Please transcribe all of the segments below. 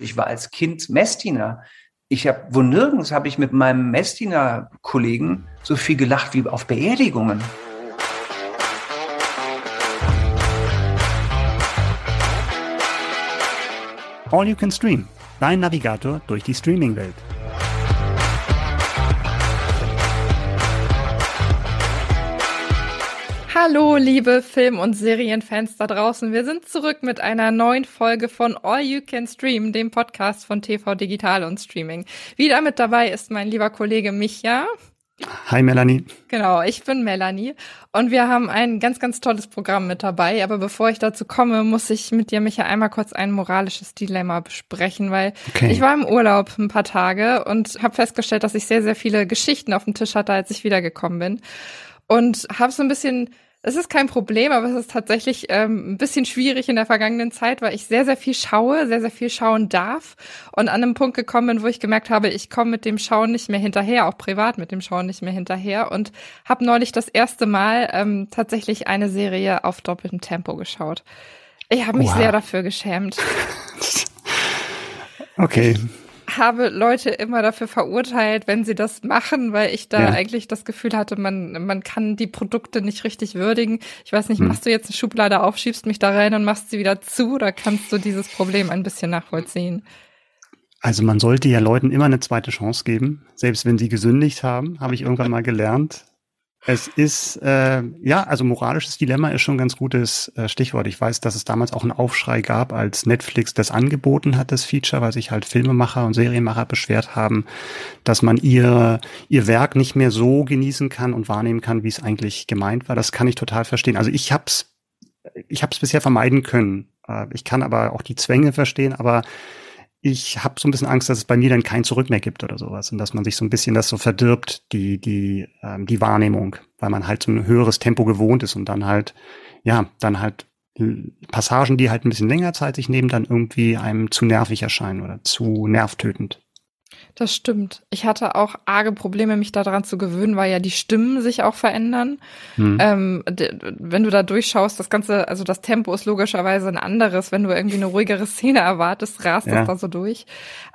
Ich war als Kind Messdiener. Ich habe, wo nirgends habe ich mit meinem Messdiener-Kollegen so viel gelacht wie auf Beerdigungen. All You Can Stream, dein Navigator durch die Streaming-Welt. Hallo, liebe Film- und Serienfans da draußen. Wir sind zurück mit einer neuen Folge von All You Can Stream, dem Podcast von TV Digital und Streaming. Wieder mit dabei ist mein lieber Kollege Micha. Hi Melanie. Genau, ich bin Melanie und wir haben ein ganz, ganz tolles Programm mit dabei. Aber bevor ich dazu komme, muss ich mit dir, Micha, einmal kurz ein moralisches Dilemma besprechen, weil okay. ich war im Urlaub ein paar Tage und habe festgestellt, dass ich sehr, sehr viele Geschichten auf dem Tisch hatte, als ich wiedergekommen bin. Und habe so ein bisschen es ist kein Problem, aber es ist tatsächlich ähm, ein bisschen schwierig in der vergangenen Zeit, weil ich sehr, sehr viel schaue, sehr, sehr viel schauen darf und an einem Punkt gekommen bin, wo ich gemerkt habe, ich komme mit dem Schauen nicht mehr hinterher, auch privat mit dem Schauen nicht mehr hinterher und habe neulich das erste Mal ähm, tatsächlich eine Serie auf doppeltem Tempo geschaut. Ich habe mich wow. sehr dafür geschämt. okay habe Leute immer dafür verurteilt, wenn sie das machen, weil ich da ja. eigentlich das Gefühl hatte, man, man kann die Produkte nicht richtig würdigen. Ich weiß nicht, hm. machst du jetzt eine Schublade auf, schiebst mich da rein und machst sie wieder zu oder kannst du dieses Problem ein bisschen nachvollziehen? Also man sollte ja Leuten immer eine zweite Chance geben, selbst wenn sie gesündigt haben, habe ich irgendwann mal gelernt. Es ist, äh, ja, also moralisches Dilemma ist schon ein ganz gutes äh, Stichwort. Ich weiß, dass es damals auch einen Aufschrei gab, als Netflix das angeboten hat, das Feature, weil sich halt Filmemacher und Serienmacher beschwert haben, dass man ihr, ihr Werk nicht mehr so genießen kann und wahrnehmen kann, wie es eigentlich gemeint war. Das kann ich total verstehen. Also ich hab's, ich hab's bisher vermeiden können. Äh, ich kann aber auch die Zwänge verstehen, aber ich habe so ein bisschen Angst, dass es bei mir dann kein Zurück mehr gibt oder sowas und dass man sich so ein bisschen das so verdirbt, die die ähm, die Wahrnehmung, weil man halt so ein höheres Tempo gewohnt ist und dann halt ja dann halt Passagen, die halt ein bisschen länger Zeit sich nehmen, dann irgendwie einem zu nervig erscheinen oder zu nervtötend. Das stimmt. Ich hatte auch arge Probleme, mich daran zu gewöhnen, weil ja die Stimmen sich auch verändern. Hm. Ähm, wenn du da durchschaust, das Ganze, also das Tempo ist logischerweise ein anderes. Wenn du irgendwie eine ruhigere Szene erwartest, rast ja. das da so durch.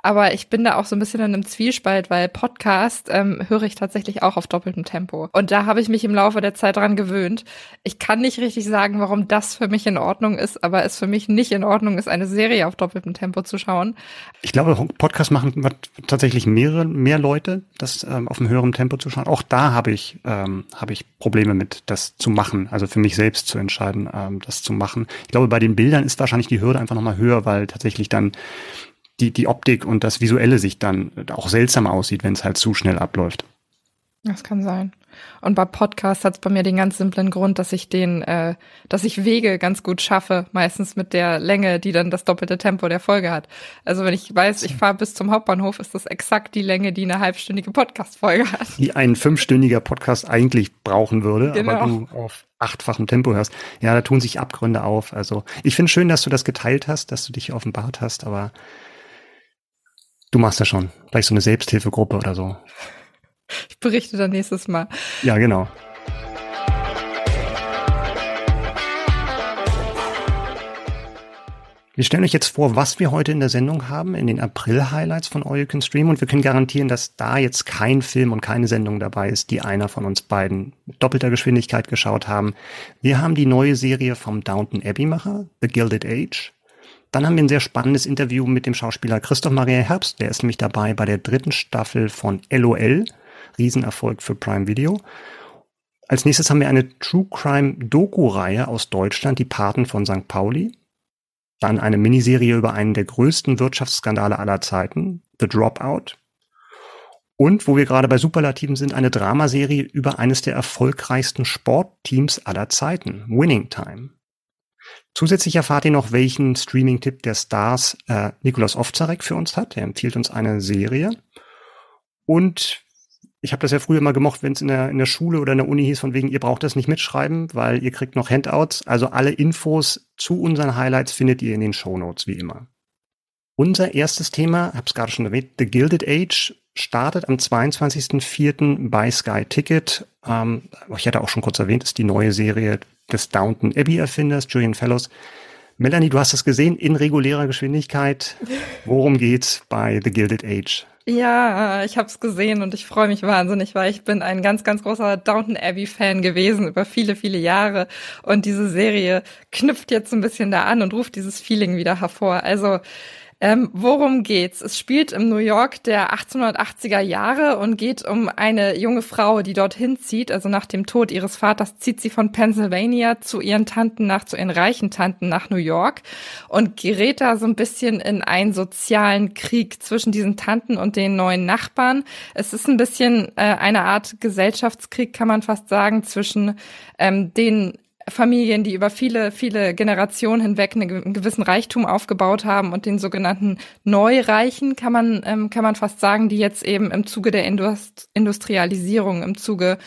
Aber ich bin da auch so ein bisschen in einem Zwiespalt, weil Podcast ähm, höre ich tatsächlich auch auf doppeltem Tempo. Und da habe ich mich im Laufe der Zeit dran gewöhnt. Ich kann nicht richtig sagen, warum das für mich in Ordnung ist, aber es für mich nicht in Ordnung ist, eine Serie auf doppeltem Tempo zu schauen. Ich glaube, Podcast machen tatsächlich tatsächlich mehrere, mehr Leute, das ähm, auf einem höheren Tempo zu schauen. Auch da habe ich, ähm, habe ich Probleme mit, das zu machen, also für mich selbst zu entscheiden, ähm, das zu machen. Ich glaube, bei den Bildern ist wahrscheinlich die Hürde einfach nochmal höher, weil tatsächlich dann die, die Optik und das Visuelle sich dann auch seltsam aussieht, wenn es halt zu schnell abläuft. Das kann sein. Und bei Podcasts hat es bei mir den ganz simplen Grund, dass ich den, äh, dass ich Wege ganz gut schaffe, meistens mit der Länge, die dann das doppelte Tempo der Folge hat. Also wenn ich weiß, ich fahre bis zum Hauptbahnhof, ist das exakt die Länge, die eine halbstündige Podcast-Folge hat. Die ein fünfstündiger Podcast eigentlich brauchen würde, genau. aber du auf achtfachem Tempo hörst. Ja, da tun sich Abgründe auf. Also ich finde schön, dass du das geteilt hast, dass du dich offenbart hast, aber du machst das schon. Vielleicht so eine Selbsthilfegruppe oder so. Ich berichte dann nächstes Mal. Ja, genau. Wir stellen euch jetzt vor, was wir heute in der Sendung haben, in den April-Highlights von All You Can Stream und wir können garantieren, dass da jetzt kein Film und keine Sendung dabei ist, die einer von uns beiden mit doppelter Geschwindigkeit geschaut haben. Wir haben die neue Serie vom Downton Abbey-Macher, The Gilded Age. Dann haben wir ein sehr spannendes Interview mit dem Schauspieler Christoph Maria Herbst, der ist nämlich dabei bei der dritten Staffel von LOL, Riesenerfolg für Prime Video. Als nächstes haben wir eine True Crime Doku-Reihe aus Deutschland, die Paten von St. Pauli. Dann eine Miniserie über einen der größten Wirtschaftsskandale aller Zeiten, The Dropout. Und wo wir gerade bei Superlativen sind, eine Dramaserie über eines der erfolgreichsten Sportteams aller Zeiten, Winning Time. Zusätzlich erfahrt ihr noch, welchen Streaming-Tipp der Stars äh, Nikolaus Ofzarek für uns hat. Er empfiehlt uns eine Serie. Und ich habe das ja früher mal gemocht, wenn es in der, in der Schule oder in der Uni hieß, von wegen, ihr braucht das nicht mitschreiben, weil ihr kriegt noch Handouts. Also alle Infos zu unseren Highlights findet ihr in den Show Notes wie immer. Unser erstes Thema, hab's gerade schon erwähnt, The Gilded Age, startet am 22.04. bei Sky Ticket. Ähm, ich hatte auch schon kurz erwähnt, ist die neue Serie des Downton Abbey Erfinders, Julian Fellows. Melanie, du hast es gesehen in regulärer Geschwindigkeit. Worum geht's bei The Gilded Age? Ja, ich habe es gesehen und ich freue mich wahnsinnig, weil ich bin ein ganz, ganz großer Downton Abbey-Fan gewesen über viele, viele Jahre. Und diese Serie knüpft jetzt ein bisschen da an und ruft dieses Feeling wieder hervor. Also ähm, worum geht's? Es spielt im New York der 1880er Jahre und geht um eine junge Frau, die dorthin zieht. Also nach dem Tod ihres Vaters zieht sie von Pennsylvania zu ihren Tanten nach, zu ihren reichen Tanten nach New York und gerät da so ein bisschen in einen sozialen Krieg zwischen diesen Tanten und den neuen Nachbarn. Es ist ein bisschen äh, eine Art Gesellschaftskrieg, kann man fast sagen, zwischen ähm, den Familien, die über viele, viele Generationen hinweg einen gewissen Reichtum aufgebaut haben und den sogenannten Neureichen, kann man, ähm, kann man fast sagen, die jetzt eben im Zuge der Indust Industrialisierung, im Zuge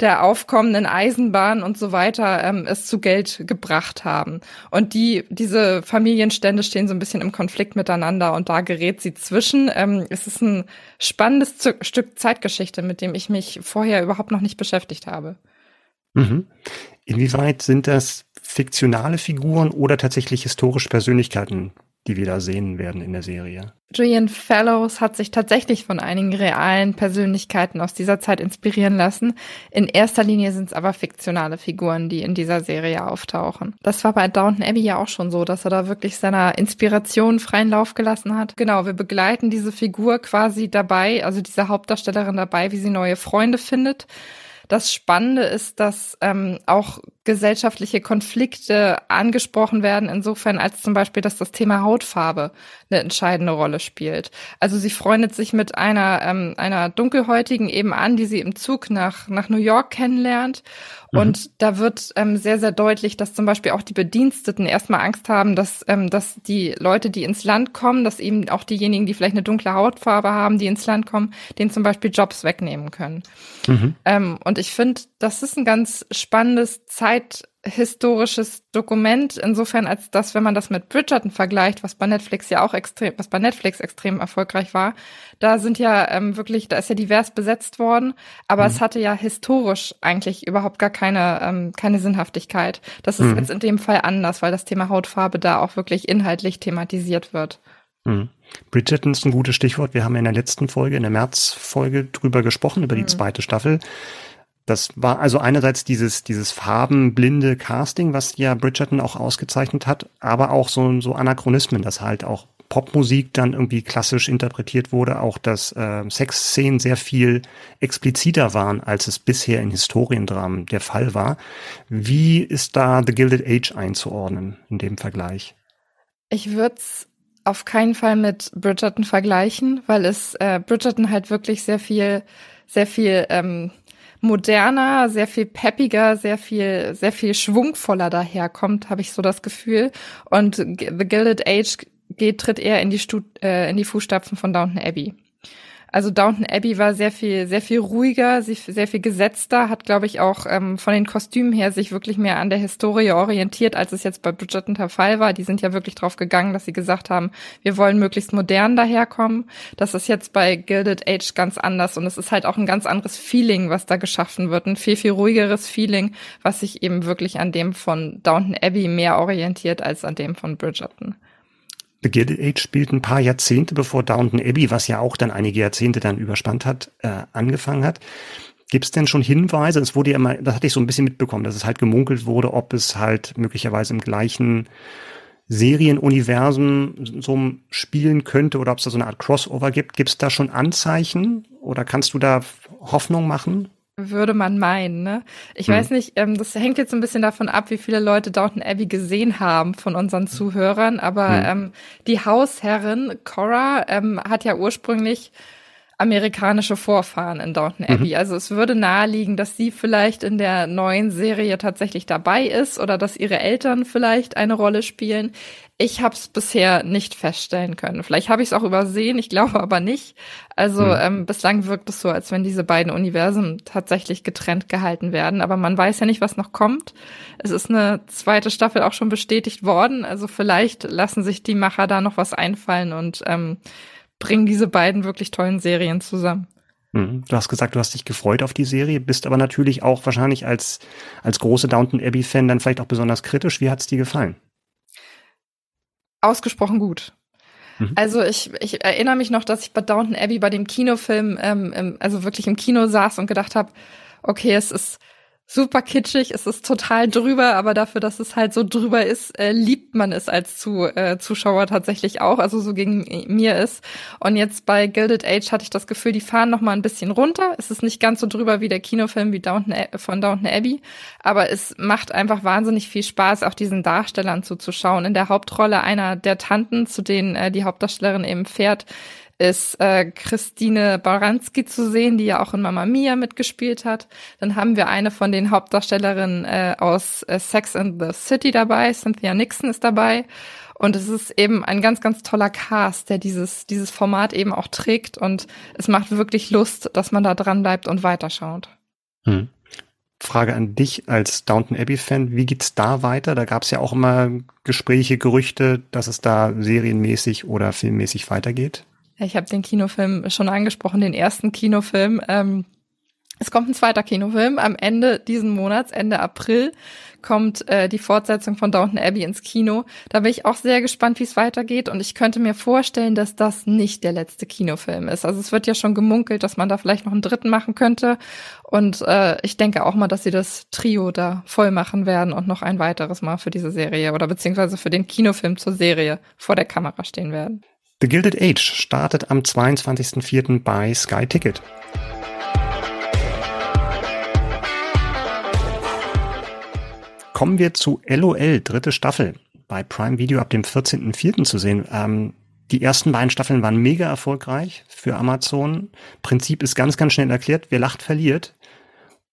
der aufkommenden Eisenbahn und so weiter ähm, es zu Geld gebracht haben. Und die, diese Familienstände stehen so ein bisschen im Konflikt miteinander und da gerät sie zwischen. Ähm, es ist ein spannendes Z Stück Zeitgeschichte, mit dem ich mich vorher überhaupt noch nicht beschäftigt habe. Mhm. Inwieweit sind das fiktionale Figuren oder tatsächlich historische Persönlichkeiten, die wir da sehen werden in der Serie? Julian Fellows hat sich tatsächlich von einigen realen Persönlichkeiten aus dieser Zeit inspirieren lassen. In erster Linie sind es aber fiktionale Figuren, die in dieser Serie auftauchen. Das war bei Downton Abbey ja auch schon so, dass er da wirklich seiner Inspiration freien Lauf gelassen hat. Genau, wir begleiten diese Figur quasi dabei, also diese Hauptdarstellerin dabei, wie sie neue Freunde findet das Spannende ist, dass ähm, auch gesellschaftliche Konflikte angesprochen werden, insofern als zum Beispiel, dass das Thema Hautfarbe eine entscheidende Rolle spielt. Also sie freundet sich mit einer, ähm, einer Dunkelhäutigen eben an, die sie im Zug nach, nach New York kennenlernt. Mhm. Und da wird ähm, sehr, sehr deutlich, dass zum Beispiel auch die Bediensteten erstmal Angst haben, dass, ähm, dass die Leute, die ins Land kommen, dass eben auch diejenigen, die vielleicht eine dunkle Hautfarbe haben, die ins Land kommen, denen zum Beispiel Jobs wegnehmen können. Mhm. Ähm, und ich finde, das ist ein ganz spannendes Zeit zeithistorisches Dokument, insofern als das, wenn man das mit Bridgerton vergleicht, was bei Netflix ja auch extrem, was bei Netflix extrem erfolgreich war, da sind ja ähm, wirklich, da ist ja divers besetzt worden, aber mhm. es hatte ja historisch eigentlich überhaupt gar keine, ähm, keine Sinnhaftigkeit. Das ist mhm. jetzt in dem Fall anders, weil das Thema Hautfarbe da auch wirklich inhaltlich thematisiert wird. Mhm. Bridgerton ist ein gutes Stichwort. Wir haben ja in der letzten Folge, in der März-Folge drüber gesprochen, über die mhm. zweite Staffel. Das war also einerseits dieses, dieses farbenblinde Casting, was ja Bridgerton auch ausgezeichnet hat, aber auch so, so Anachronismen, dass halt auch Popmusik dann irgendwie klassisch interpretiert wurde, auch dass äh, Sexszenen sehr viel expliziter waren, als es bisher in Historiendramen der Fall war. Wie ist da The Gilded Age einzuordnen in dem Vergleich? Ich würde es auf keinen Fall mit Bridgerton vergleichen, weil es äh, Bridgerton halt wirklich sehr viel, sehr viel ähm, moderner, sehr viel peppiger, sehr viel, sehr viel schwungvoller daherkommt, habe ich so das Gefühl. Und The Gilded Age geht, tritt eher in die, Stu äh, in die Fußstapfen von Downton Abbey. Also Downton Abbey war sehr viel, sehr viel ruhiger, sehr viel gesetzter, hat, glaube ich, auch ähm, von den Kostümen her sich wirklich mehr an der Historie orientiert, als es jetzt bei Bridgerton der Fall war. Die sind ja wirklich drauf gegangen, dass sie gesagt haben, wir wollen möglichst modern daherkommen. Das ist jetzt bei Gilded Age ganz anders und es ist halt auch ein ganz anderes Feeling, was da geschaffen wird. Ein viel, viel ruhigeres Feeling, was sich eben wirklich an dem von Downton Abbey mehr orientiert als an dem von Bridgerton. The Gilded Age spielt ein paar Jahrzehnte bevor Downton Abbey, was ja auch dann einige Jahrzehnte dann überspannt hat, äh, angefangen hat. Gibt es denn schon Hinweise? Es wurde ja immer, das hatte ich so ein bisschen mitbekommen, dass es halt gemunkelt wurde, ob es halt möglicherweise im gleichen Serienuniversum so spielen könnte oder ob es da so eine Art Crossover gibt. Gibt es da schon Anzeichen oder kannst du da Hoffnung machen? Würde man meinen. Ne? Ich hm. weiß nicht, ähm, das hängt jetzt ein bisschen davon ab, wie viele Leute Downton Abbey gesehen haben von unseren Zuhörern. Aber hm. ähm, die Hausherrin Cora ähm, hat ja ursprünglich amerikanische Vorfahren in Downton mhm. Abbey. Mhm. Also es würde naheliegen, dass sie vielleicht in der neuen Serie tatsächlich dabei ist oder dass ihre Eltern vielleicht eine Rolle spielen. Ich habe es bisher nicht feststellen können. Vielleicht habe ich es auch übersehen, ich glaube aber nicht. Also mhm. ähm, bislang wirkt es so, als wenn diese beiden Universen tatsächlich getrennt gehalten werden. Aber man weiß ja nicht, was noch kommt. Es ist eine zweite Staffel auch schon bestätigt worden. Also vielleicht lassen sich die Macher da noch was einfallen und ähm, bringen diese beiden wirklich tollen Serien zusammen. Mhm. Du hast gesagt, du hast dich gefreut auf die Serie, bist aber natürlich auch wahrscheinlich als, als große Downton Abbey-Fan dann vielleicht auch besonders kritisch. Wie hat es dir gefallen? Ausgesprochen gut. Mhm. Also ich, ich erinnere mich noch, dass ich bei Downton Abbey bei dem Kinofilm, ähm, also wirklich im Kino saß und gedacht habe, okay, es ist super kitschig, es ist total drüber, aber dafür, dass es halt so drüber ist, äh, liebt man es als zu, äh, Zuschauer tatsächlich auch, also so gegen mir ist. Und jetzt bei Gilded Age hatte ich das Gefühl, die fahren noch mal ein bisschen runter. Es ist nicht ganz so drüber wie der Kinofilm wie Downton, von Downton Abbey, aber es macht einfach wahnsinnig viel Spaß, auch diesen Darstellern zuzuschauen. In der Hauptrolle einer der Tanten, zu denen äh, die Hauptdarstellerin eben fährt, ist äh, Christine Baranski zu sehen, die ja auch in Mamma Mia mitgespielt hat. Dann haben wir eine von den Hauptdarstellerinnen äh, aus äh, Sex and the City dabei, Cynthia Nixon ist dabei. Und es ist eben ein ganz, ganz toller Cast, der dieses, dieses Format eben auch trägt. Und es macht wirklich Lust, dass man da dran bleibt und weiterschaut. Hm. Frage an dich als Downton Abbey-Fan, wie geht's da weiter? Da gab es ja auch immer Gespräche, Gerüchte, dass es da serienmäßig oder filmmäßig weitergeht. Ich habe den Kinofilm schon angesprochen, den ersten Kinofilm. Ähm, es kommt ein zweiter Kinofilm. Am Ende diesen Monats, Ende April, kommt äh, die Fortsetzung von Downton Abbey ins Kino. Da bin ich auch sehr gespannt, wie es weitergeht. Und ich könnte mir vorstellen, dass das nicht der letzte Kinofilm ist. Also es wird ja schon gemunkelt, dass man da vielleicht noch einen dritten machen könnte. Und äh, ich denke auch mal, dass sie das Trio da voll machen werden und noch ein weiteres Mal für diese Serie oder beziehungsweise für den Kinofilm zur Serie vor der Kamera stehen werden. The Gilded Age startet am 22.04. bei Sky Ticket. Kommen wir zu LOL, dritte Staffel. Bei Prime Video ab dem 14.04. zu sehen. Ähm, die ersten beiden Staffeln waren mega erfolgreich für Amazon. Prinzip ist ganz, ganz schnell erklärt. Wer lacht, verliert.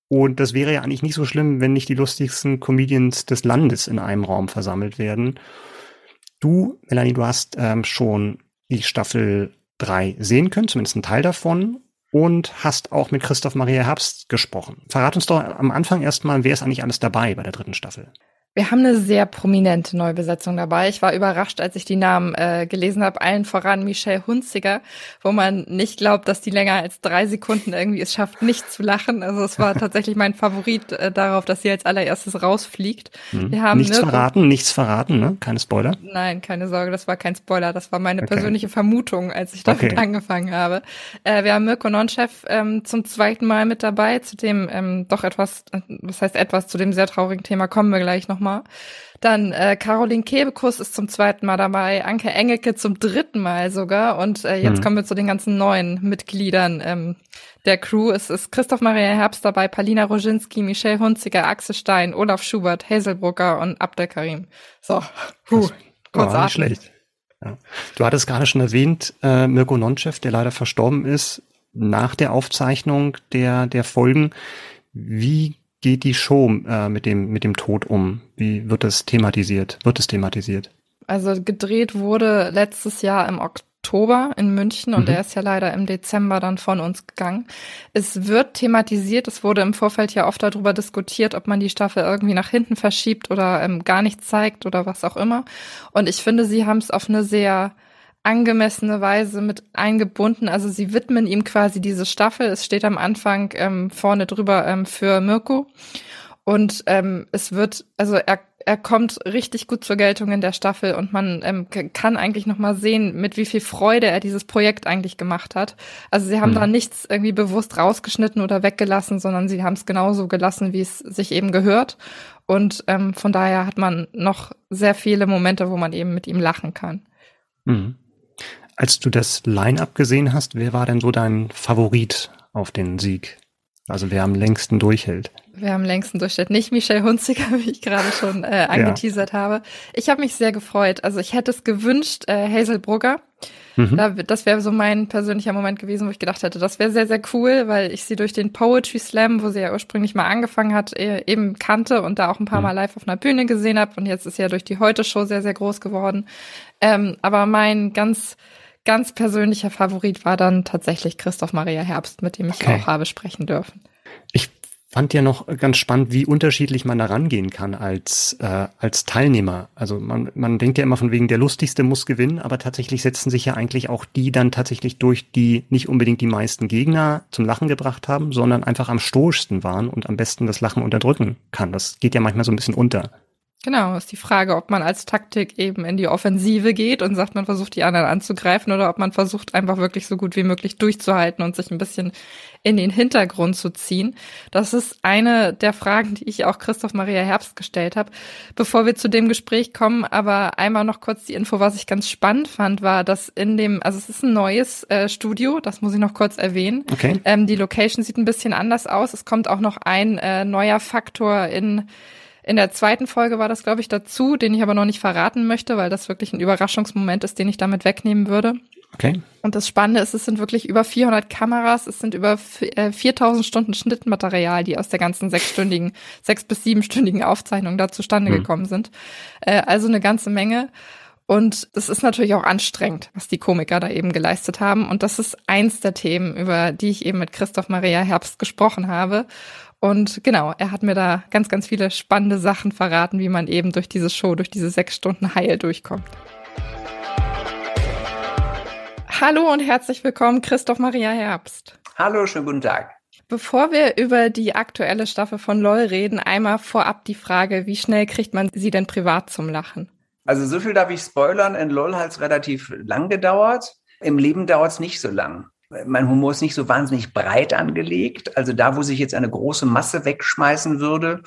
Und das wäre ja eigentlich nicht so schlimm, wenn nicht die lustigsten Comedians des Landes in einem Raum versammelt werden. Du, Melanie, du hast ähm, schon die Staffel 3 sehen können, zumindest einen Teil davon, und hast auch mit Christoph Maria Herbst gesprochen. Verrat uns doch am Anfang erstmal, wer ist eigentlich alles dabei bei der dritten Staffel? Wir haben eine sehr prominente Neubesetzung dabei. Ich war überrascht, als ich die Namen äh, gelesen habe. Allen voran Michelle Hunziger, wo man nicht glaubt, dass die länger als drei Sekunden irgendwie es schafft, nicht zu lachen. Also es war tatsächlich mein Favorit äh, darauf, dass sie als allererstes rausfliegt. Mhm. Wir haben nichts verraten, nichts verraten, ne? Keine Spoiler? Nein, keine Sorge, das war kein Spoiler. Das war meine okay. persönliche Vermutung, als ich damit okay. angefangen habe. Äh, wir haben Mirko Nonchef ähm, zum zweiten Mal mit dabei, zu dem ähm, doch etwas, äh, was heißt etwas, zu dem sehr traurigen Thema kommen wir gleich noch nochmal. Dann äh, Caroline Kebekus ist zum zweiten Mal dabei, Anke Engelke zum dritten Mal sogar. Und äh, jetzt mhm. kommen wir zu den ganzen neuen Mitgliedern ähm, der Crew. Es ist Christoph Maria Herbst dabei, Palina Roginski, Michelle Hunziger, Axel Stein, Olaf Schubert, Hazelbrucker und Abdel Karim. So, huh, kurz nicht schlecht. Ja. Du hattest gerade schon erwähnt, äh, Mirko Nonchev, der leider verstorben ist, nach der Aufzeichnung der, der Folgen. Wie geht die Show äh, mit dem mit dem Tod um? Wie wird das thematisiert? Wird es thematisiert? Also gedreht wurde letztes Jahr im Oktober in München und mhm. er ist ja leider im Dezember dann von uns gegangen. Es wird thematisiert, es wurde im Vorfeld ja oft darüber diskutiert, ob man die Staffel irgendwie nach hinten verschiebt oder ähm, gar nicht zeigt oder was auch immer. Und ich finde, sie haben es auf eine sehr angemessene Weise mit eingebunden. Also sie widmen ihm quasi diese Staffel. Es steht am Anfang ähm, vorne drüber ähm, für Mirko. Und ähm, es wird, also er, er kommt richtig gut zur Geltung in der Staffel und man ähm, kann eigentlich noch mal sehen, mit wie viel Freude er dieses Projekt eigentlich gemacht hat. Also sie haben mhm. da nichts irgendwie bewusst rausgeschnitten oder weggelassen, sondern sie haben es genauso gelassen, wie es sich eben gehört. Und ähm, von daher hat man noch sehr viele Momente, wo man eben mit ihm lachen kann. Mhm. Als du das Line-up gesehen hast, wer war denn so dein Favorit auf den Sieg? Also wer am längsten durchhält? Wer am längsten durchhält. Nicht Michelle Hunziker, wie ich gerade schon äh, angeteasert ja. habe. Ich habe mich sehr gefreut. Also ich hätte es gewünscht, äh, Hazel Brugger. Mhm. Da, das wäre so mein persönlicher Moment gewesen, wo ich gedacht hätte, das wäre sehr, sehr cool, weil ich sie durch den Poetry Slam, wo sie ja ursprünglich mal angefangen hat, e, eben kannte und da auch ein paar mhm. Mal live auf einer Bühne gesehen habe. Und jetzt ist sie ja durch die Heute-Show sehr, sehr groß geworden. Ähm, aber mein ganz ganz persönlicher Favorit war dann tatsächlich Christoph Maria Herbst, mit dem ich okay. auch habe sprechen dürfen. Ich fand ja noch ganz spannend, wie unterschiedlich man da rangehen kann als, äh, als Teilnehmer. Also man, man denkt ja immer von wegen, der Lustigste muss gewinnen, aber tatsächlich setzen sich ja eigentlich auch die dann tatsächlich durch, die nicht unbedingt die meisten Gegner zum Lachen gebracht haben, sondern einfach am stoischsten waren und am besten das Lachen unterdrücken kann. Das geht ja manchmal so ein bisschen unter. Genau, ist die Frage, ob man als Taktik eben in die Offensive geht und sagt, man versucht die anderen anzugreifen oder ob man versucht einfach wirklich so gut wie möglich durchzuhalten und sich ein bisschen in den Hintergrund zu ziehen. Das ist eine der Fragen, die ich auch Christoph Maria Herbst gestellt habe. Bevor wir zu dem Gespräch kommen, aber einmal noch kurz die Info, was ich ganz spannend fand, war, dass in dem, also es ist ein neues äh, Studio, das muss ich noch kurz erwähnen. Okay. Ähm, die Location sieht ein bisschen anders aus. Es kommt auch noch ein äh, neuer Faktor in in der zweiten Folge war das, glaube ich, dazu, den ich aber noch nicht verraten möchte, weil das wirklich ein Überraschungsmoment ist, den ich damit wegnehmen würde. Okay. Und das Spannende ist, es sind wirklich über 400 Kameras, es sind über 4000 äh, Stunden Schnittmaterial, die aus der ganzen sechsstündigen, sechs- bis siebenstündigen Aufzeichnung da zustande mhm. gekommen sind. Äh, also eine ganze Menge. Und es ist natürlich auch anstrengend, was die Komiker da eben geleistet haben. Und das ist eins der Themen, über die ich eben mit Christoph Maria Herbst gesprochen habe. Und genau, er hat mir da ganz, ganz viele spannende Sachen verraten, wie man eben durch diese Show, durch diese sechs Stunden heil durchkommt. Hallo und herzlich willkommen, Christoph Maria Herbst. Hallo, schönen guten Tag. Bevor wir über die aktuelle Staffel von LOL reden, einmal vorab die Frage, wie schnell kriegt man sie denn privat zum Lachen? Also so viel darf ich spoilern. In LOL hat es relativ lang gedauert. Im Leben dauert es nicht so lang mein Humor ist nicht so wahnsinnig breit angelegt. Also da, wo sich jetzt eine große Masse wegschmeißen würde,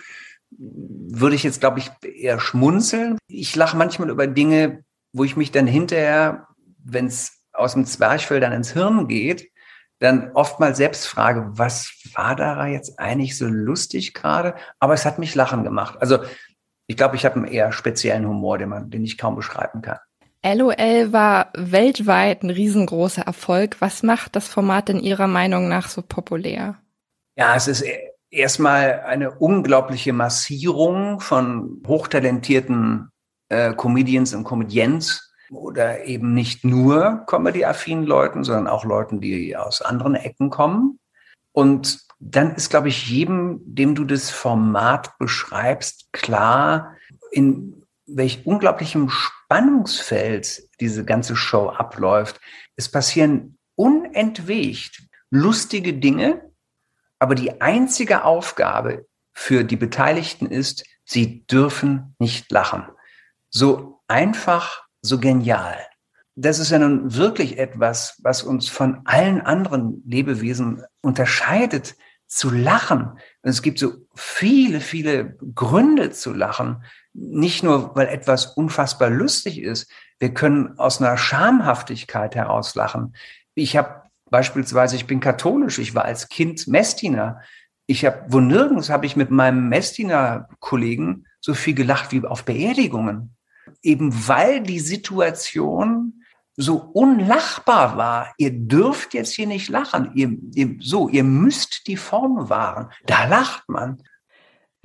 würde ich jetzt, glaube ich, eher schmunzeln. Ich lache manchmal über Dinge, wo ich mich dann hinterher, wenn es aus dem Zwerchfell dann ins Hirn geht, dann oftmals selbst frage, was war da jetzt eigentlich so lustig gerade? Aber es hat mich lachen gemacht. Also ich glaube, ich habe einen eher speziellen Humor, den man, den ich kaum beschreiben kann. LOL war weltweit ein riesengroßer Erfolg. Was macht das Format in Ihrer Meinung nach so populär? Ja, es ist erstmal eine unglaubliche Massierung von hochtalentierten äh, Comedians und Comedians oder eben nicht nur Comedy-affinen Leuten, sondern auch Leuten, die aus anderen Ecken kommen. Und dann ist, glaube ich, jedem, dem du das Format beschreibst, klar, in welch unglaublichem Spannungsfeld diese ganze Show abläuft. Es passieren unentwegt lustige Dinge, aber die einzige Aufgabe für die Beteiligten ist, sie dürfen nicht lachen. So einfach, so genial. Das ist ja nun wirklich etwas, was uns von allen anderen Lebewesen unterscheidet, zu lachen. Und es gibt so viele, viele Gründe zu lachen. Nicht nur, weil etwas unfassbar lustig ist. Wir können aus einer Schamhaftigkeit heraus lachen. Ich habe beispielsweise, ich bin katholisch, ich war als Kind Messdiener. Ich habe, wo nirgends habe ich mit meinem Messdiener-Kollegen so viel gelacht wie auf Beerdigungen. Eben weil die Situation so unlachbar war. Ihr dürft jetzt hier nicht lachen. Ihr, ihr, so, ihr müsst die Form wahren. Da lacht man.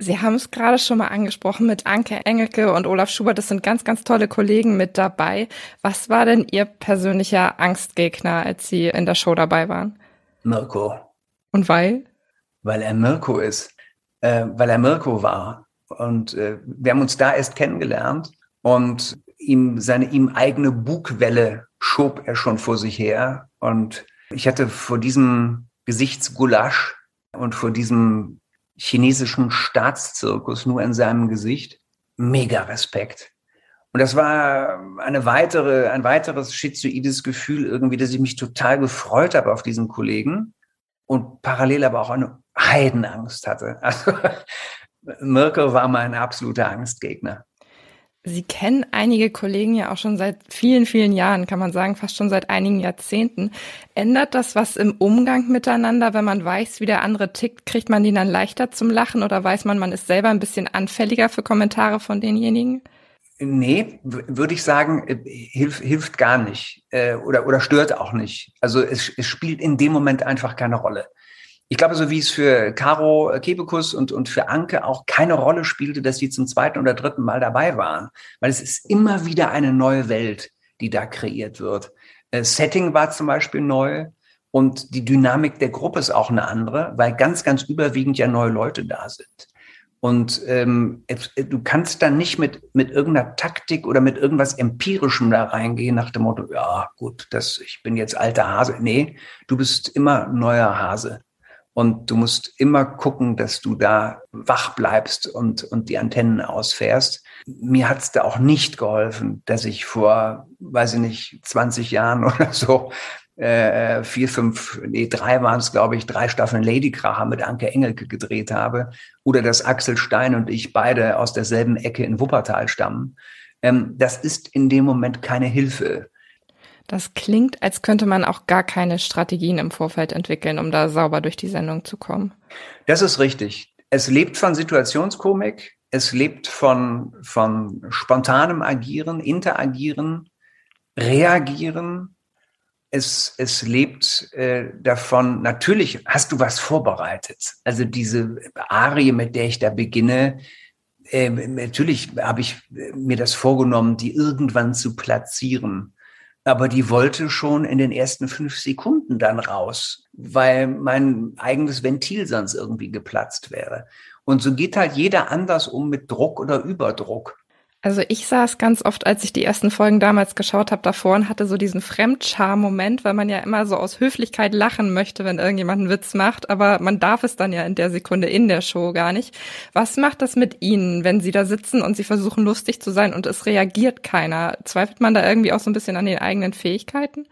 Sie haben es gerade schon mal angesprochen mit Anke Engelke und Olaf Schubert. Das sind ganz, ganz tolle Kollegen mit dabei. Was war denn Ihr persönlicher Angstgegner, als Sie in der Show dabei waren? Mirko. Und weil? Weil er Mirko ist. Äh, weil er Mirko war. Und äh, wir haben uns da erst kennengelernt. Und ihm seine ihm eigene Bugwelle schob er schon vor sich her. Und ich hatte vor diesem Gesichtsgulasch und vor diesem chinesischen Staatszirkus nur in seinem Gesicht mega Respekt. Und das war eine weitere, ein weiteres schizoides Gefühl irgendwie, dass ich mich total gefreut habe auf diesen Kollegen und parallel aber auch eine Heidenangst hatte. Also Mirko war mein absoluter Angstgegner. Sie kennen einige Kollegen ja auch schon seit vielen, vielen Jahren, kann man sagen, fast schon seit einigen Jahrzehnten. Ändert das was im Umgang miteinander, wenn man weiß, wie der andere tickt? Kriegt man den dann leichter zum Lachen oder weiß man, man ist selber ein bisschen anfälliger für Kommentare von denjenigen? Nee, würde ich sagen, äh, hilft, hilft gar nicht äh, oder, oder stört auch nicht. Also es, es spielt in dem Moment einfach keine Rolle ich glaube, so wie es für Caro Kebekus und, und für Anke auch keine Rolle spielte, dass sie zum zweiten oder dritten Mal dabei waren. Weil es ist immer wieder eine neue Welt, die da kreiert wird. Äh, Setting war zum Beispiel neu und die Dynamik der Gruppe ist auch eine andere, weil ganz, ganz überwiegend ja neue Leute da sind. Und ähm, du kannst dann nicht mit, mit irgendeiner Taktik oder mit irgendwas Empirischem da reingehen, nach dem Motto, ja, gut, das, ich bin jetzt alter Hase. Nee, du bist immer neuer Hase. Und du musst immer gucken, dass du da wach bleibst und, und die Antennen ausfährst. Mir hat es da auch nicht geholfen, dass ich vor, weiß ich nicht, 20 Jahren oder so äh, vier, fünf, nee, drei waren es, glaube ich, drei Staffeln Ladykracher mit Anke Engelke gedreht habe. Oder dass Axel Stein und ich beide aus derselben Ecke in Wuppertal stammen. Ähm, das ist in dem Moment keine Hilfe. Das klingt, als könnte man auch gar keine Strategien im Vorfeld entwickeln, um da sauber durch die Sendung zu kommen. Das ist richtig. Es lebt von Situationskomik, es lebt von, von spontanem Agieren, Interagieren, Reagieren. Es, es lebt äh, davon, natürlich hast du was vorbereitet. Also diese Arie, mit der ich da beginne, äh, natürlich habe ich mir das vorgenommen, die irgendwann zu platzieren aber die wollte schon in den ersten fünf Sekunden dann raus, weil mein eigenes Ventil sonst irgendwie geplatzt wäre. Und so geht halt jeder anders um mit Druck oder Überdruck. Also ich saß ganz oft, als ich die ersten Folgen damals geschaut habe, davor und hatte so diesen Fremdscham-Moment, weil man ja immer so aus Höflichkeit lachen möchte, wenn irgendjemand einen Witz macht, aber man darf es dann ja in der Sekunde in der Show gar nicht. Was macht das mit Ihnen, wenn Sie da sitzen und Sie versuchen lustig zu sein und es reagiert keiner? Zweifelt man da irgendwie auch so ein bisschen an den eigenen Fähigkeiten?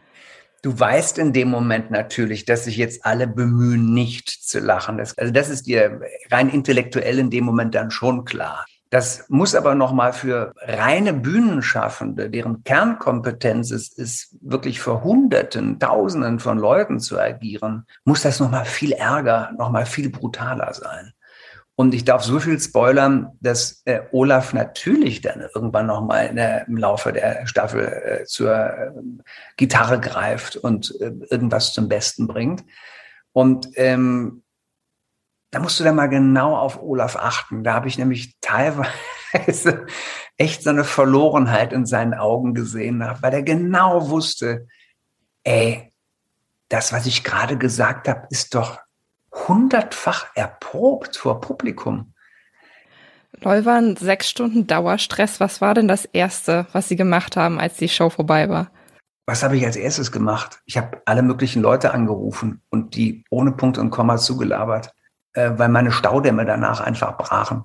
Du weißt in dem Moment natürlich, dass sich jetzt alle bemühen, nicht zu lachen. Also das ist dir rein intellektuell in dem Moment dann schon klar. Das muss aber nochmal für reine Bühnenschaffende, deren Kernkompetenz es ist, wirklich vor Hunderten, Tausenden von Leuten zu agieren, muss das nochmal viel ärger, nochmal viel brutaler sein. Und ich darf so viel spoilern, dass äh, Olaf natürlich dann irgendwann nochmal im Laufe der Staffel äh, zur äh, Gitarre greift und äh, irgendwas zum Besten bringt. Und ähm, da musst du dann mal genau auf Olaf achten. Da habe ich nämlich teilweise echt so eine Verlorenheit in seinen Augen gesehen, weil er genau wusste, ey, das, was ich gerade gesagt habe, ist doch hundertfach erprobt vor Publikum. Leuwan, sechs Stunden Dauerstress. Was war denn das Erste, was Sie gemacht haben, als die Show vorbei war? Was habe ich als erstes gemacht? Ich habe alle möglichen Leute angerufen und die ohne Punkt und Komma zugelabert äh, weil meine Staudämme danach einfach brachen.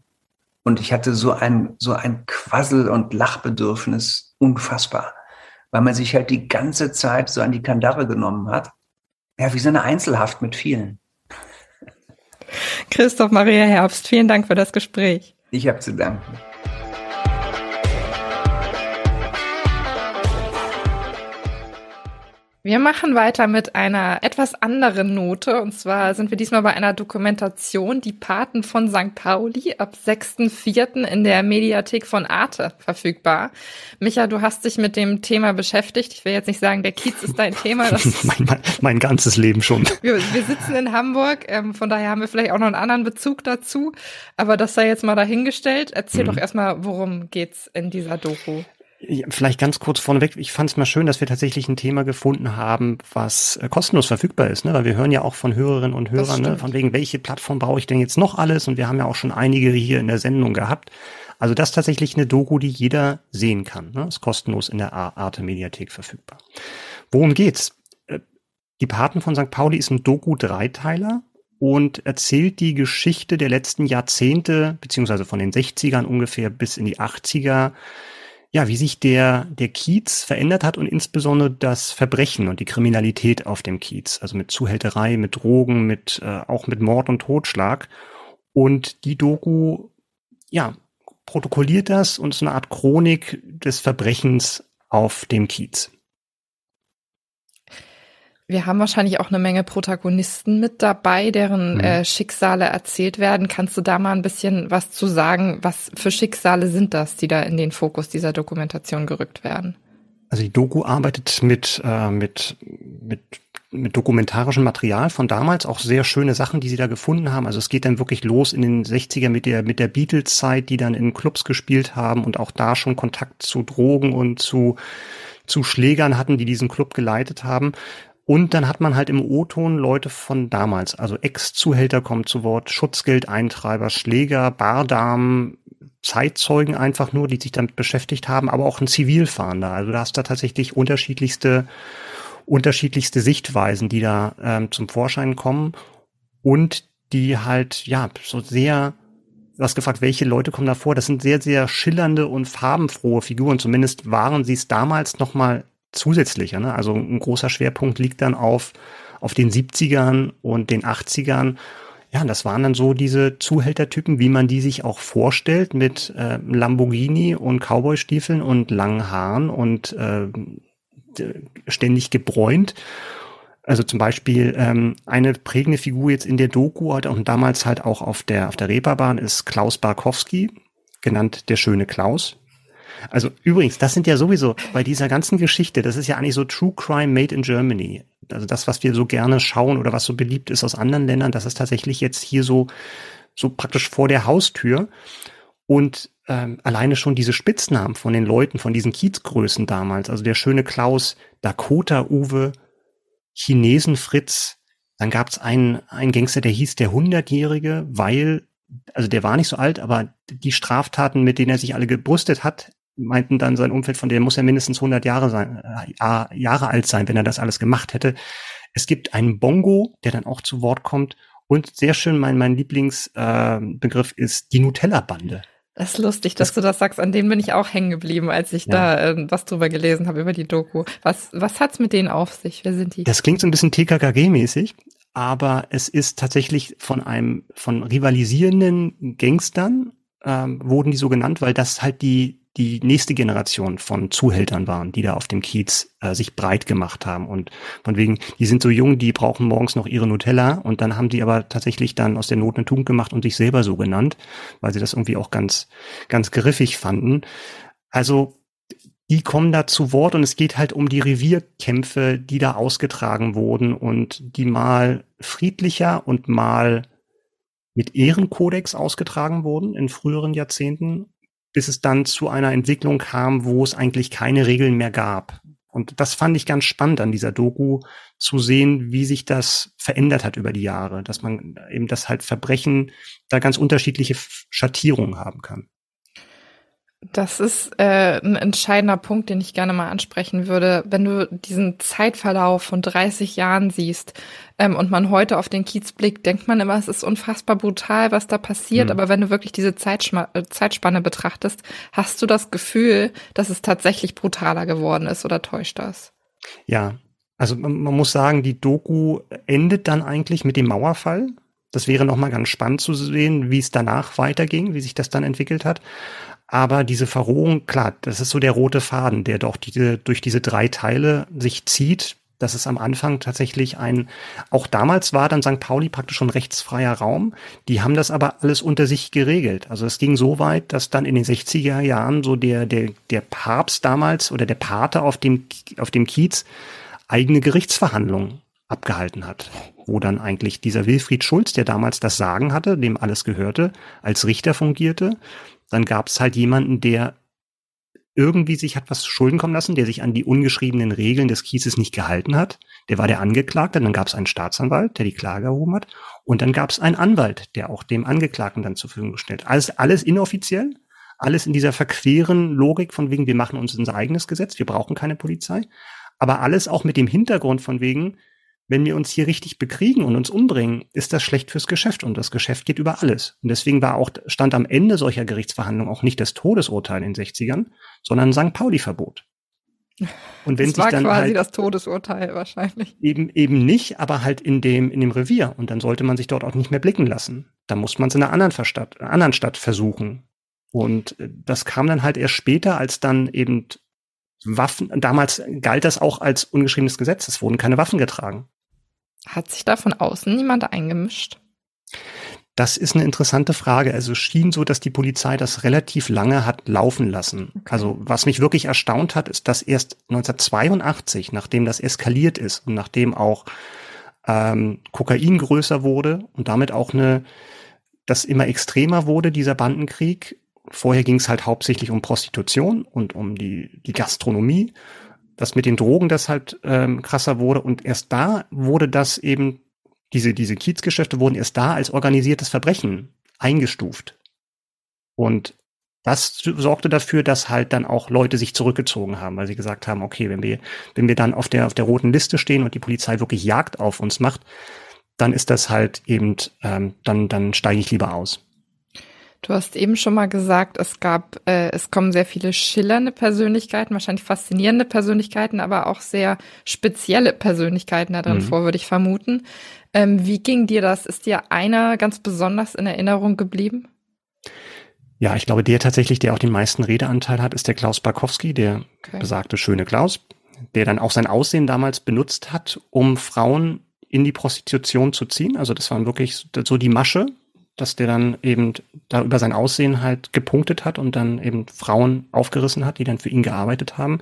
Und ich hatte so ein, so ein Quassel- und Lachbedürfnis, unfassbar, weil man sich halt die ganze Zeit so an die Kandare genommen hat. Ja, wie so eine Einzelhaft mit vielen. Christoph Maria Herbst, vielen Dank für das Gespräch. Ich habe zu danken. Wir machen weiter mit einer etwas anderen Note. Und zwar sind wir diesmal bei einer Dokumentation, die Paten von St. Pauli, ab 6.4. in der Mediathek von Arte verfügbar. Micha, du hast dich mit dem Thema beschäftigt. Ich will jetzt nicht sagen, der Kiez ist dein Thema. mein, mein, mein, ganzes Leben schon. Wir, wir sitzen in Hamburg, ähm, von daher haben wir vielleicht auch noch einen anderen Bezug dazu. Aber das sei jetzt mal dahingestellt. Erzähl mhm. doch erstmal, worum geht's in dieser Doku? Vielleicht ganz kurz vorneweg, ich fand es mal schön, dass wir tatsächlich ein Thema gefunden haben, was äh, kostenlos verfügbar ist, ne? weil wir hören ja auch von Hörerinnen und Hörern, ne? von wegen, welche Plattform brauche ich denn jetzt noch alles? Und wir haben ja auch schon einige hier in der Sendung gehabt. Also das ist tatsächlich eine Doku, die jeder sehen kann. Ne? Ist kostenlos in der Arte Mediathek verfügbar. Worum geht's? Äh, die Paten von St. Pauli ist ein Doku-Dreiteiler und erzählt die Geschichte der letzten Jahrzehnte, beziehungsweise von den 60ern ungefähr bis in die 80er, ja, wie sich der, der Kiez verändert hat und insbesondere das Verbrechen und die Kriminalität auf dem Kiez, also mit Zuhälterei, mit Drogen, mit, äh, auch mit Mord und Totschlag. Und die Doku, ja, protokolliert das und ist eine Art Chronik des Verbrechens auf dem Kiez. Wir haben wahrscheinlich auch eine Menge Protagonisten mit dabei, deren mhm. äh, Schicksale erzählt werden. Kannst du da mal ein bisschen was zu sagen? Was für Schicksale sind das, die da in den Fokus dieser Dokumentation gerückt werden? Also die Doku arbeitet mit, äh, mit, mit, mit dokumentarischem Material von damals, auch sehr schöne Sachen, die sie da gefunden haben. Also es geht dann wirklich los in den 60er mit der, mit der Beatles-Zeit, die dann in Clubs gespielt haben und auch da schon Kontakt zu Drogen und zu, zu Schlägern hatten, die diesen Club geleitet haben. Und dann hat man halt im O-Ton Leute von damals, also Ex-Zuhälter kommen zu Wort, Schutzgeldeintreiber, Schläger, Bardamen, Zeitzeugen einfach nur, die sich damit beschäftigt haben, aber auch ein Zivilfahnder. Also da hast du tatsächlich unterschiedlichste, unterschiedlichste Sichtweisen, die da ähm, zum Vorschein kommen. und die halt, ja, so sehr, du hast gefragt, welche Leute kommen da vor? Das sind sehr, sehr schillernde und farbenfrohe Figuren. Zumindest waren sie es damals noch mal zusätzlicher. Ne? Also ein großer Schwerpunkt liegt dann auf, auf den 70ern und den 80ern. Ja, das waren dann so diese Zuhältertypen, wie man die sich auch vorstellt, mit äh, Lamborghini und Cowboystiefeln und langen Haaren und äh, ständig gebräunt. Also zum Beispiel ähm, eine prägende Figur jetzt in der Doku halt und damals halt auch auf der auf der Reeperbahn ist Klaus Barkowski, genannt der schöne Klaus. Also übrigens, das sind ja sowieso bei dieser ganzen Geschichte, das ist ja eigentlich so True Crime made in Germany. Also das, was wir so gerne schauen oder was so beliebt ist aus anderen Ländern, das ist tatsächlich jetzt hier so so praktisch vor der Haustür. Und ähm, alleine schon diese Spitznamen von den Leuten, von diesen Kiezgrößen damals, also der schöne Klaus, Dakota Uwe, Chinesen Fritz, dann gab es einen, einen Gangster, der hieß der Hundertjährige, weil, also der war nicht so alt, aber die Straftaten, mit denen er sich alle gebrüstet hat, meinten dann sein Umfeld, von dem muss er mindestens 100 Jahre sein, äh, Jahre alt sein, wenn er das alles gemacht hätte. Es gibt einen Bongo, der dann auch zu Wort kommt. Und sehr schön, mein, mein Lieblingsbegriff äh, ist die Nutella-Bande. Das ist lustig, dass das, du das sagst. An denen bin ich auch hängen geblieben, als ich ja. da äh, was drüber gelesen habe über die Doku. Was, was hat's mit denen auf sich? Wer sind die? Das klingt so ein bisschen TKKG-mäßig, aber es ist tatsächlich von einem, von rivalisierenden Gangstern ähm, wurden die so genannt, weil das halt die die nächste Generation von Zuhältern waren, die da auf dem Kiez äh, sich breit gemacht haben. Und von wegen, die sind so jung, die brauchen morgens noch ihre Nutella und dann haben die aber tatsächlich dann aus der Not eine Tugend gemacht und sich selber so genannt, weil sie das irgendwie auch ganz, ganz griffig fanden. Also die kommen da zu Wort und es geht halt um die Revierkämpfe, die da ausgetragen wurden und die mal friedlicher und mal mit Ehrenkodex ausgetragen wurden in früheren Jahrzehnten bis es dann zu einer Entwicklung kam, wo es eigentlich keine Regeln mehr gab. Und das fand ich ganz spannend an dieser Doku zu sehen, wie sich das verändert hat über die Jahre, dass man eben das halt Verbrechen da ganz unterschiedliche Schattierungen haben kann. Das ist äh, ein entscheidender Punkt, den ich gerne mal ansprechen würde. Wenn du diesen Zeitverlauf von 30 Jahren siehst ähm, und man heute auf den Kiez blickt, denkt man immer, es ist unfassbar brutal, was da passiert. Mhm. Aber wenn du wirklich diese Zeitschma äh, Zeitspanne betrachtest, hast du das Gefühl, dass es tatsächlich brutaler geworden ist oder täuscht das? Ja, also man, man muss sagen, die Doku endet dann eigentlich mit dem Mauerfall. Das wäre nochmal ganz spannend zu sehen, wie es danach weiterging, wie sich das dann entwickelt hat. Aber diese Verrohung, klar, das ist so der rote Faden, der doch diese, durch diese drei Teile sich zieht. Das ist am Anfang tatsächlich ein, auch damals war dann St. Pauli praktisch schon rechtsfreier Raum. Die haben das aber alles unter sich geregelt. Also es ging so weit, dass dann in den 60er Jahren so der, der, der Papst damals oder der Pate auf dem, auf dem Kiez eigene Gerichtsverhandlungen abgehalten hat, wo dann eigentlich dieser Wilfried Schulz, der damals das Sagen hatte, dem alles gehörte, als Richter fungierte dann gab es halt jemanden, der irgendwie sich hat was zu Schulden kommen lassen, der sich an die ungeschriebenen Regeln des Kieses nicht gehalten hat. Der war der Angeklagte, dann gab es einen Staatsanwalt, der die Klage erhoben hat, und dann gab es einen Anwalt, der auch dem Angeklagten dann zur Verfügung gestellt. Alles, alles inoffiziell, alles in dieser verqueren Logik von wegen, wir machen uns unser eigenes Gesetz, wir brauchen keine Polizei, aber alles auch mit dem Hintergrund von wegen, wenn wir uns hier richtig bekriegen und uns umbringen, ist das schlecht fürs Geschäft und das Geschäft geht über alles. Und deswegen war auch, stand am Ende solcher Gerichtsverhandlungen auch nicht das Todesurteil in den 60ern, sondern ein St. Pauli-Verbot. Und wenn das war quasi halt das Todesurteil wahrscheinlich. Eben, eben nicht, aber halt in dem, in dem Revier. Und dann sollte man sich dort auch nicht mehr blicken lassen. Da muss man es in einer anderen Stadt, einer anderen Stadt versuchen. Und äh, das kam dann halt erst später, als dann eben Waffen, damals galt das auch als ungeschriebenes Gesetz. Es wurden keine Waffen getragen. Hat sich da von außen niemand eingemischt? Das ist eine interessante Frage. Also schien so, dass die Polizei das relativ lange hat laufen lassen. Also was mich wirklich erstaunt hat, ist, dass erst 1982, nachdem das eskaliert ist und nachdem auch ähm, Kokain größer wurde und damit auch eine, das immer extremer wurde, dieser Bandenkrieg. Vorher ging es halt hauptsächlich um Prostitution und um die, die Gastronomie dass mit den Drogen das halt ähm, krasser wurde und erst da wurde das eben, diese, diese Kiezgeschäfte wurden erst da als organisiertes Verbrechen eingestuft. Und das sorgte dafür, dass halt dann auch Leute sich zurückgezogen haben, weil sie gesagt haben, okay, wenn wir, wenn wir dann auf der, auf der roten Liste stehen und die Polizei wirklich Jagd auf uns macht, dann ist das halt eben, ähm, dann, dann steige ich lieber aus. Du hast eben schon mal gesagt, es gab, äh, es kommen sehr viele schillernde Persönlichkeiten, wahrscheinlich faszinierende Persönlichkeiten, aber auch sehr spezielle Persönlichkeiten da drin mhm. vor, würde ich vermuten. Ähm, wie ging dir das? Ist dir einer ganz besonders in Erinnerung geblieben? Ja, ich glaube, der tatsächlich, der auch den meisten Redeanteil hat, ist der Klaus Barkowski, der okay. besagte schöne Klaus, der dann auch sein Aussehen damals benutzt hat, um Frauen in die Prostitution zu ziehen. Also das waren wirklich so die Masche, dass der dann eben da über sein Aussehen halt gepunktet hat und dann eben Frauen aufgerissen hat, die dann für ihn gearbeitet haben.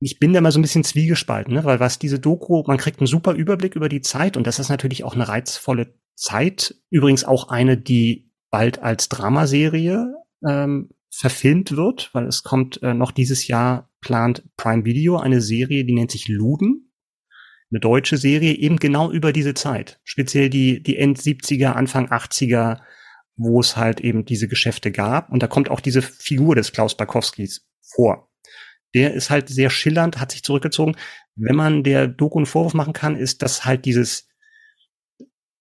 Ich bin da mal so ein bisschen zwiegespalten, ne? weil was diese Doku, man kriegt einen super Überblick über die Zeit und das ist natürlich auch eine reizvolle Zeit. Übrigens auch eine, die bald als Dramaserie ähm, verfilmt wird, weil es kommt äh, noch dieses Jahr plant Prime Video eine Serie, die nennt sich Luden eine deutsche Serie eben genau über diese Zeit. Speziell die, die End 70er, Anfang 80er, wo es halt eben diese Geschäfte gab. Und da kommt auch diese Figur des Klaus Barkowskis vor. Der ist halt sehr schillernd, hat sich zurückgezogen. Wenn man der Doku einen Vorwurf machen kann, ist, dass halt dieses,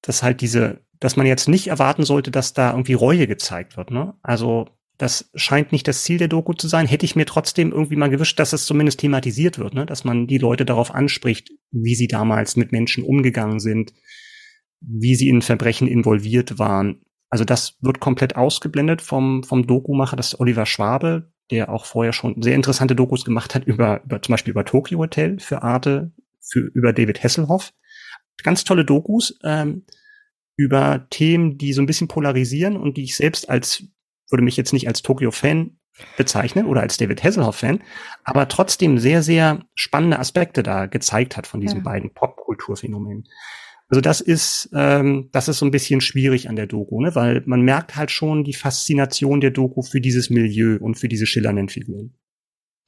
dass halt diese, dass man jetzt nicht erwarten sollte, dass da irgendwie Reue gezeigt wird. Ne? Also das scheint nicht das Ziel der Doku zu sein. Hätte ich mir trotzdem irgendwie mal gewünscht, dass es zumindest thematisiert wird, ne? dass man die Leute darauf anspricht, wie sie damals mit Menschen umgegangen sind, wie sie in Verbrechen involviert waren. Also das wird komplett ausgeblendet vom, vom Dokumacher, das ist Oliver Schwabe, der auch vorher schon sehr interessante Dokus gemacht hat über, über zum Beispiel über Tokyo Hotel für Arte, für, über David Hasselhoff. Ganz tolle Dokus ähm, über Themen, die so ein bisschen polarisieren und die ich selbst als würde mich jetzt nicht als Tokyo-Fan bezeichnen oder als David Hasselhoff-Fan, aber trotzdem sehr, sehr spannende Aspekte da gezeigt hat von diesen ja. beiden Popkulturphänomenen. Also das ist, ähm, das ist so ein bisschen schwierig an der Doku, ne? weil man merkt halt schon die Faszination der Doku für dieses Milieu und für diese schillernden Figuren.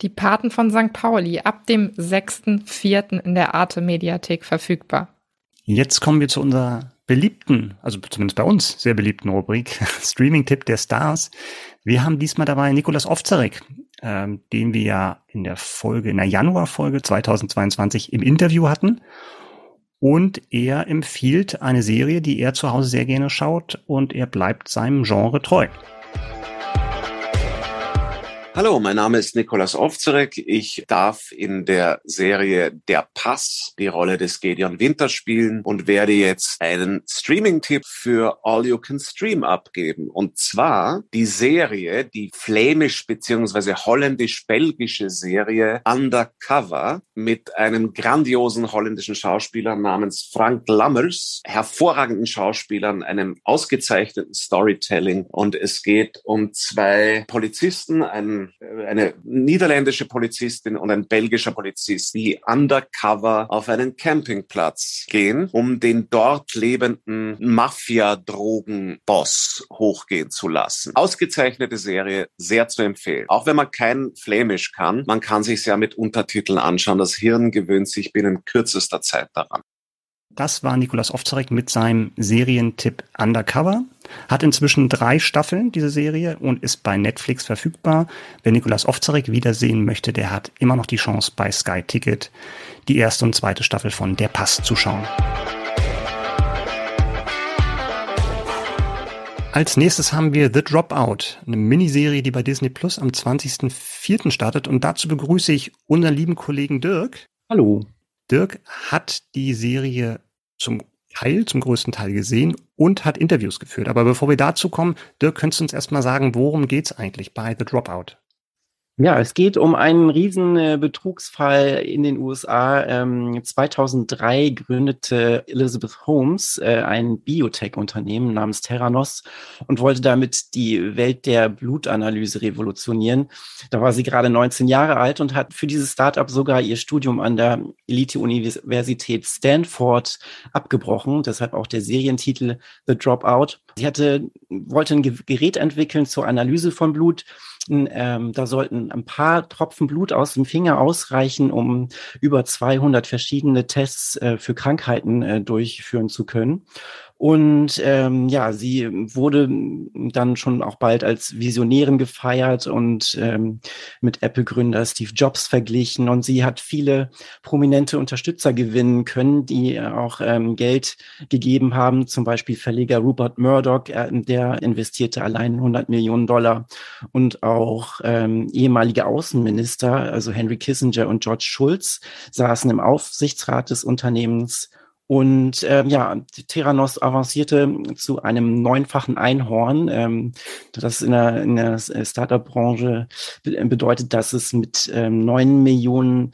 Die Paten von St. Pauli ab dem 6.4. in der Arte Mediathek verfügbar. Jetzt kommen wir zu unserer beliebten, also zumindest bei uns sehr beliebten Rubrik Streaming-Tipp der Stars. Wir haben diesmal dabei Nikolas Ovzarek, ähm, den wir ja in der Folge, in der Januarfolge 2022 im Interview hatten. Und er empfiehlt eine Serie, die er zu Hause sehr gerne schaut und er bleibt seinem Genre treu. Hallo, mein Name ist Nikolas Ovzerek. Ich darf in der Serie Der Pass die Rolle des Gedeon Winter spielen und werde jetzt einen Streaming-Tipp für All You Can Stream abgeben. Und zwar die Serie, die flämisch bzw. holländisch-belgische Serie Undercover mit einem grandiosen holländischen Schauspieler namens Frank Lammers, hervorragenden Schauspielern, einem ausgezeichneten Storytelling. Und es geht um zwei Polizisten, einen eine niederländische Polizistin und ein belgischer Polizist, die undercover auf einen Campingplatz gehen, um den dort lebenden Mafia-Drogen-Boss hochgehen zu lassen. Ausgezeichnete Serie, sehr zu empfehlen. Auch wenn man kein Flämisch kann, man kann sich ja mit Untertiteln anschauen. Das Hirn gewöhnt sich binnen kürzester Zeit daran. Das war Nikolas Ofzarek mit seinem Serientipp Undercover. Hat inzwischen drei Staffeln, diese Serie, und ist bei Netflix verfügbar. Wer Nikolas Ofzarek wiedersehen möchte, der hat immer noch die Chance, bei Sky Ticket die erste und zweite Staffel von Der Pass zu schauen. Als nächstes haben wir The Dropout, eine Miniserie, die bei Disney Plus am 20.04. startet. Und dazu begrüße ich unseren lieben Kollegen Dirk. Hallo. Dirk hat die Serie zum Teil, zum größten Teil gesehen und hat Interviews geführt. Aber bevor wir dazu kommen, Dirk, könntest du uns erstmal sagen, worum geht's eigentlich bei The Dropout? Ja, es geht um einen riesen äh, Betrugsfall in den USA. Ähm, 2003 gründete Elizabeth Holmes äh, ein Biotech-Unternehmen namens Terranos und wollte damit die Welt der Blutanalyse revolutionieren. Da war sie gerade 19 Jahre alt und hat für dieses Startup sogar ihr Studium an der Elite-Universität Stanford abgebrochen. Deshalb auch der Serientitel The Dropout. Sie hatte, wollte ein Gerät entwickeln zur Analyse von Blut ähm, da sollten ein paar Tropfen Blut aus dem Finger ausreichen, um über 200 verschiedene Tests äh, für Krankheiten äh, durchführen zu können. Und ähm, ja, sie wurde dann schon auch bald als Visionärin gefeiert und ähm, mit Apple-Gründer Steve Jobs verglichen. Und sie hat viele prominente Unterstützer gewinnen können, die auch ähm, Geld gegeben haben. Zum Beispiel Verleger Rupert Murdoch, der investierte allein 100 Millionen Dollar. Und auch ähm, ehemalige Außenminister, also Henry Kissinger und George Schulz, saßen im Aufsichtsrat des Unternehmens und ähm, ja, Theranos avancierte zu einem neunfachen Einhorn. Ähm, das in der, in der Startup-Branche bedeutet, dass es mit ähm, neun Millionen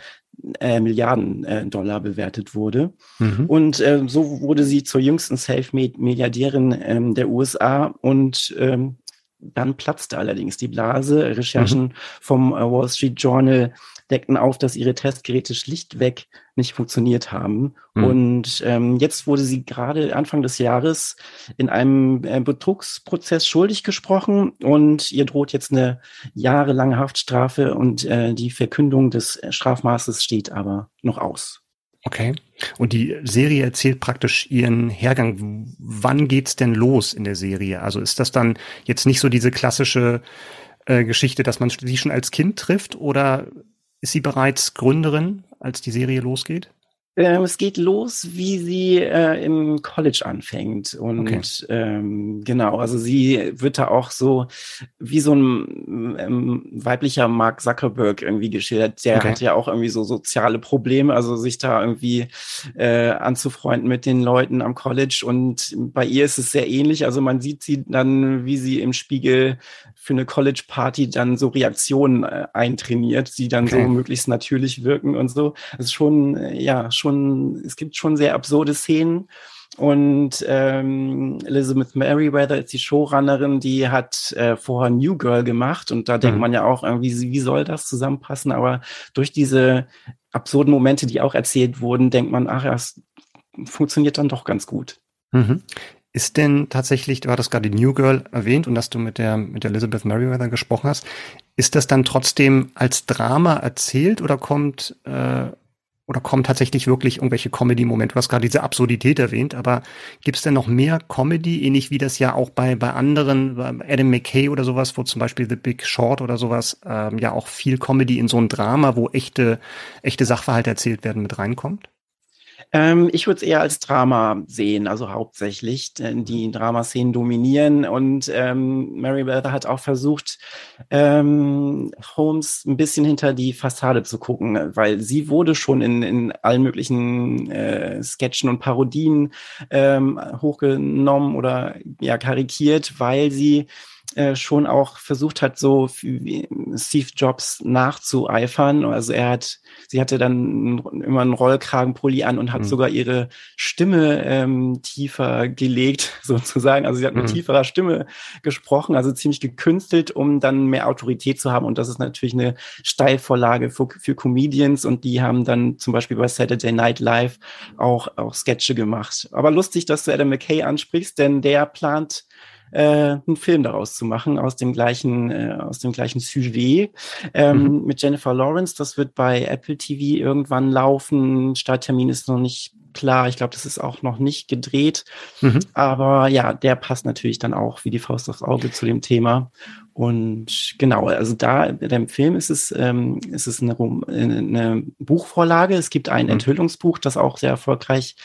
äh, Milliarden äh, Dollar bewertet wurde. Mhm. Und äh, so wurde sie zur jüngsten Self-Made-Milliardärin ähm, der USA und ähm, dann platzte allerdings die Blase. Recherchen mhm. vom äh, Wall Street Journal deckten auf, dass ihre Testgeräte schlichtweg nicht funktioniert haben. Mhm. Und ähm, jetzt wurde sie gerade Anfang des Jahres in einem äh, Betrugsprozess schuldig gesprochen und ihr droht jetzt eine jahrelange Haftstrafe und äh, die Verkündung des Strafmaßes steht aber noch aus. Okay. Und die Serie erzählt praktisch ihren Hergang. Wann geht's denn los in der Serie? Also ist das dann jetzt nicht so diese klassische äh, Geschichte, dass man sie schon als Kind trifft oder ist sie bereits Gründerin, als die Serie losgeht? Ähm, es geht los, wie sie äh, im College anfängt. Und okay. ähm, genau, also sie wird da auch so wie so ein ähm, weiblicher Mark Zuckerberg irgendwie geschildert. Der okay. hat ja auch irgendwie so soziale Probleme, also sich da irgendwie äh, anzufreunden mit den Leuten am College. Und bei ihr ist es sehr ähnlich. Also man sieht sie dann, wie sie im Spiegel für eine College-Party dann so Reaktionen äh, eintrainiert, die dann okay. so möglichst natürlich wirken und so. Das ist schon, äh, ja, schon, es gibt schon sehr absurde Szenen. Und ähm, Elizabeth Merriweather ist die Showrunnerin, die hat äh, vorher New Girl gemacht und da mhm. denkt man ja auch irgendwie, wie soll das zusammenpassen? Aber durch diese absurden Momente, die auch erzählt wurden, denkt man, ach ja, es funktioniert dann doch ganz gut. Mhm. Ist denn tatsächlich, du hattest gerade die New Girl erwähnt und dass du mit der, mit der Elizabeth Merriweather gesprochen hast, ist das dann trotzdem als Drama erzählt oder kommt, äh, oder kommen tatsächlich wirklich irgendwelche Comedy-Momente? Du hast gerade diese Absurdität erwähnt, aber gibt es denn noch mehr Comedy, ähnlich wie das ja auch bei, bei anderen, bei Adam McKay oder sowas, wo zum Beispiel The Big Short oder sowas, ähm, ja auch viel Comedy in so ein Drama, wo echte, echte Sachverhalte erzählt werden, mit reinkommt? Ähm, ich würde es eher als Drama sehen, also hauptsächlich. Denn die Dramaszenen dominieren und ähm, Mary Beth hat auch versucht, ähm, Holmes ein bisschen hinter die Fassade zu gucken, weil sie wurde schon in, in allen möglichen äh, Sketchen und Parodien ähm, hochgenommen oder ja karikiert, weil sie äh, schon auch versucht hat, so Steve Jobs nachzueifern. Also er hat, sie hatte dann immer einen Rollkragenpulli an und hat mhm. sogar ihre Stimme ähm, tiefer gelegt, sozusagen. Also sie hat mit mhm. tieferer Stimme gesprochen, also ziemlich gekünstelt, um dann mehr Autorität zu haben. Und das ist natürlich eine Steilvorlage für, für Comedians und die haben dann zum Beispiel bei Saturday Night Live auch, auch Sketche gemacht. Aber lustig, dass du Adam McKay ansprichst, denn der plant äh, einen Film daraus zu machen aus dem gleichen äh, aus dem gleichen Sujet ähm, mhm. mit Jennifer Lawrence. Das wird bei Apple TV irgendwann laufen. Starttermin ist noch nicht klar. Ich glaube, das ist auch noch nicht gedreht. Mhm. Aber ja, der passt natürlich dann auch wie die Faust aufs Auge zu dem Thema. Und genau, also da in dem Film ist es, ähm, ist es eine, eine Buchvorlage. Es gibt ein mhm. Enthüllungsbuch, das auch sehr erfolgreich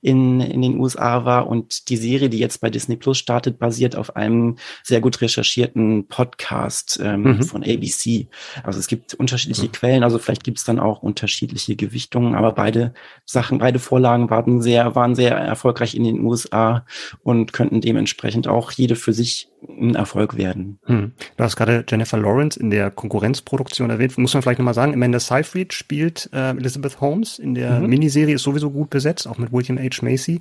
in, in den USA war. Und die Serie, die jetzt bei Disney Plus startet, basiert auf einem sehr gut recherchierten Podcast ähm, mhm. von ABC. Also es gibt unterschiedliche mhm. Quellen, also vielleicht gibt es dann auch unterschiedliche Gewichtungen, aber beide Sachen, beide Vorlagen waren sehr, waren sehr erfolgreich in den USA und könnten dementsprechend auch jede für sich ein Erfolg werden. Hm. Du hast gerade Jennifer Lawrence in der Konkurrenzproduktion erwähnt. Muss man vielleicht nochmal sagen, Amanda Seyfried spielt äh, Elizabeth Holmes in der mhm. Miniserie, ist sowieso gut besetzt, auch mit William H. Macy.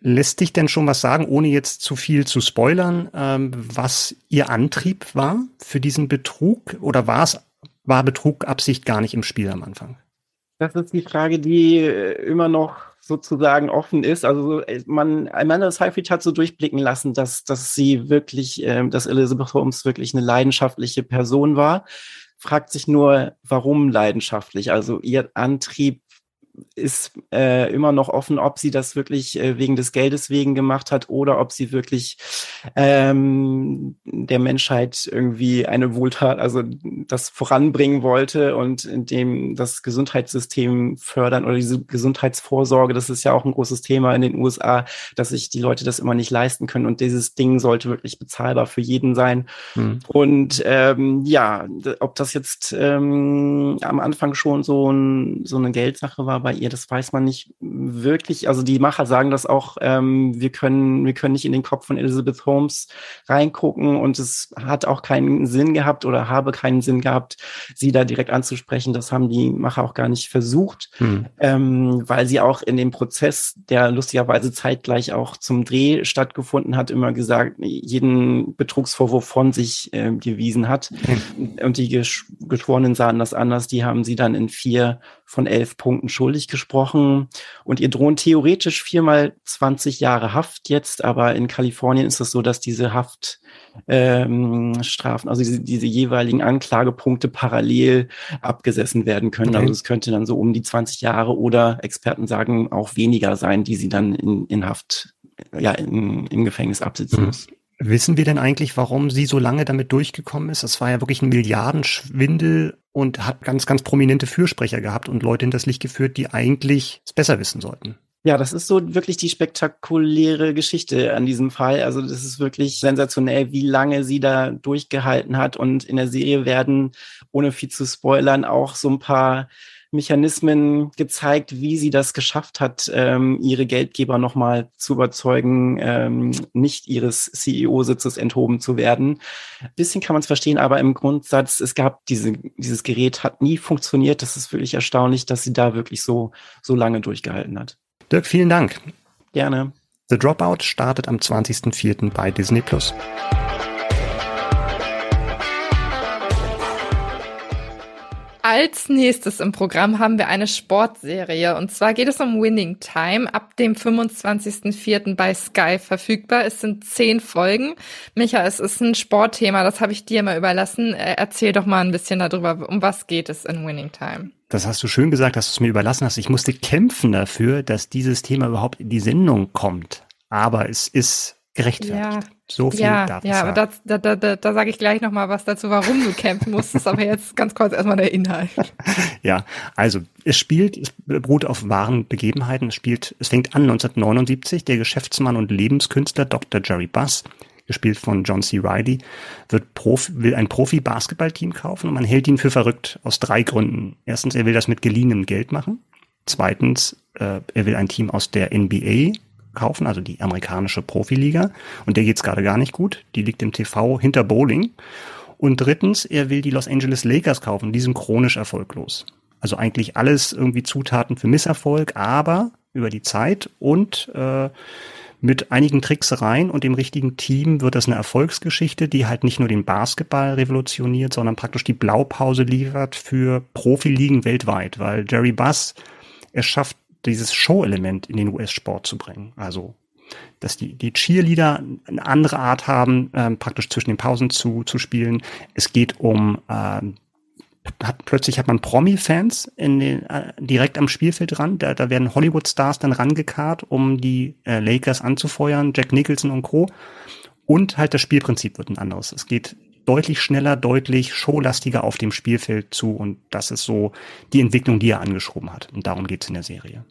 Lässt dich denn schon was sagen, ohne jetzt zu viel zu spoilern, ähm, was ihr Antrieb war für diesen Betrug? Oder war es, war Betrug Absicht gar nicht im Spiel am Anfang? Das ist die Frage, die äh, immer noch sozusagen offen ist. Also äh, man, Amanda Seyfried hat so durchblicken lassen, dass, dass sie wirklich, äh, dass Elizabeth Holmes wirklich eine leidenschaftliche Person war. Fragt sich nur, warum leidenschaftlich? Also ihr Antrieb ist äh, immer noch offen, ob sie das wirklich äh, wegen des Geldes wegen gemacht hat oder ob sie wirklich ähm, der Menschheit irgendwie eine Wohltat, also das voranbringen wollte und indem das Gesundheitssystem fördern oder diese Gesundheitsvorsorge, das ist ja auch ein großes Thema in den USA, dass sich die Leute das immer nicht leisten können und dieses Ding sollte wirklich bezahlbar für jeden sein. Mhm. Und ähm, ja, ob das jetzt ähm, am Anfang schon so, ein, so eine Geldsache war bei ihr, das weiß man nicht wirklich. Also die Macher sagen das auch, ähm, wir können, wir können nicht in den Kopf von Elizabeth Holmes reingucken und es hat auch keinen Sinn gehabt oder habe keinen Sinn gehabt, sie da direkt anzusprechen. Das haben die Macher auch gar nicht versucht, hm. ähm, weil sie auch in dem Prozess, der lustigerweise zeitgleich auch zum Dreh stattgefunden hat, immer gesagt, jeden Betrugsvorwurf von sich äh, gewiesen hat. Hm. Und die Gesch Geschworenen sahen das anders. Die haben sie dann in vier von elf Punkten schuldig gesprochen. Und ihr drohen theoretisch viermal 20 Jahre Haft jetzt, aber in Kalifornien ist es so, dass diese Haftstrafen, ähm, also diese, diese, jeweiligen Anklagepunkte parallel abgesessen werden können. Okay. Also es könnte dann so um die 20 Jahre oder Experten sagen auch weniger sein, die sie dann in, in Haft, ja, in, im Gefängnis absitzen mhm. muss. Wissen wir denn eigentlich, warum sie so lange damit durchgekommen ist? Das war ja wirklich ein Milliardenschwindel und hat ganz, ganz prominente Fürsprecher gehabt und Leute in das Licht geführt, die eigentlich es besser wissen sollten. Ja, das ist so wirklich die spektakuläre Geschichte an diesem Fall. Also das ist wirklich sensationell, wie lange sie da durchgehalten hat. Und in der Serie werden, ohne viel zu spoilern, auch so ein paar Mechanismen gezeigt, wie sie das geschafft hat, ähm, ihre Geldgeber nochmal zu überzeugen, ähm, nicht ihres CEO-Sitzes enthoben zu werden. Ein bisschen kann man es verstehen, aber im Grundsatz, es gab diese, dieses Gerät hat nie funktioniert. Das ist wirklich erstaunlich, dass sie da wirklich so, so lange durchgehalten hat. Dirk, vielen Dank. Gerne. The Dropout startet am 20.04. bei Disney Plus. Als nächstes im Programm haben wir eine Sportserie und zwar geht es um Winning Time ab dem 25.04. bei Sky verfügbar. Es sind zehn Folgen. Micha, es ist ein Sportthema, das habe ich dir mal überlassen. Äh, erzähl doch mal ein bisschen darüber, um was geht es in Winning Time. Das hast du schön gesagt, dass du es mir überlassen hast. Ich musste kämpfen dafür, dass dieses Thema überhaupt in die Sendung kommt. Aber es ist gerechtfertigt. Ja. So viel ja, darf ja, aber das, da, da, da, da sage ich gleich noch mal was dazu, warum du kämpfen musstest, aber jetzt ganz kurz erstmal der Inhalt. Ja, also es spielt, es beruht auf wahren Begebenheiten. Es spielt, es fängt an 1979. Der Geschäftsmann und Lebenskünstler Dr. Jerry Buss, gespielt von John C. Reilly, wird Profi, will ein Profi-Basketballteam kaufen und man hält ihn für verrückt aus drei Gründen. Erstens, er will das mit geliehenem Geld machen. Zweitens, äh, er will ein Team aus der NBA kaufen, also die amerikanische Profiliga. Und der geht's gerade gar nicht gut. Die liegt im TV hinter Bowling. Und drittens, er will die Los Angeles Lakers kaufen. Die sind chronisch erfolglos. Also eigentlich alles irgendwie Zutaten für Misserfolg, aber über die Zeit und äh, mit einigen Tricksereien und dem richtigen Team wird das eine Erfolgsgeschichte, die halt nicht nur den Basketball revolutioniert, sondern praktisch die Blaupause liefert für Profiligen weltweit, weil Jerry Buss, er schafft dieses Show-Element in den US-Sport zu bringen. Also dass die, die Cheerleader eine andere Art haben, ähm, praktisch zwischen den Pausen zu, zu spielen. Es geht um ähm, hat, plötzlich hat man Promi-Fans in den, äh, direkt am Spielfeld dran. Da, da werden Hollywood-Stars dann rangekarrt, um die äh, Lakers anzufeuern, Jack Nicholson und Co. Und halt das Spielprinzip wird ein anderes. Es geht deutlich schneller, deutlich showlastiger auf dem Spielfeld zu und das ist so die Entwicklung, die er angeschoben hat. Und darum geht's in der Serie.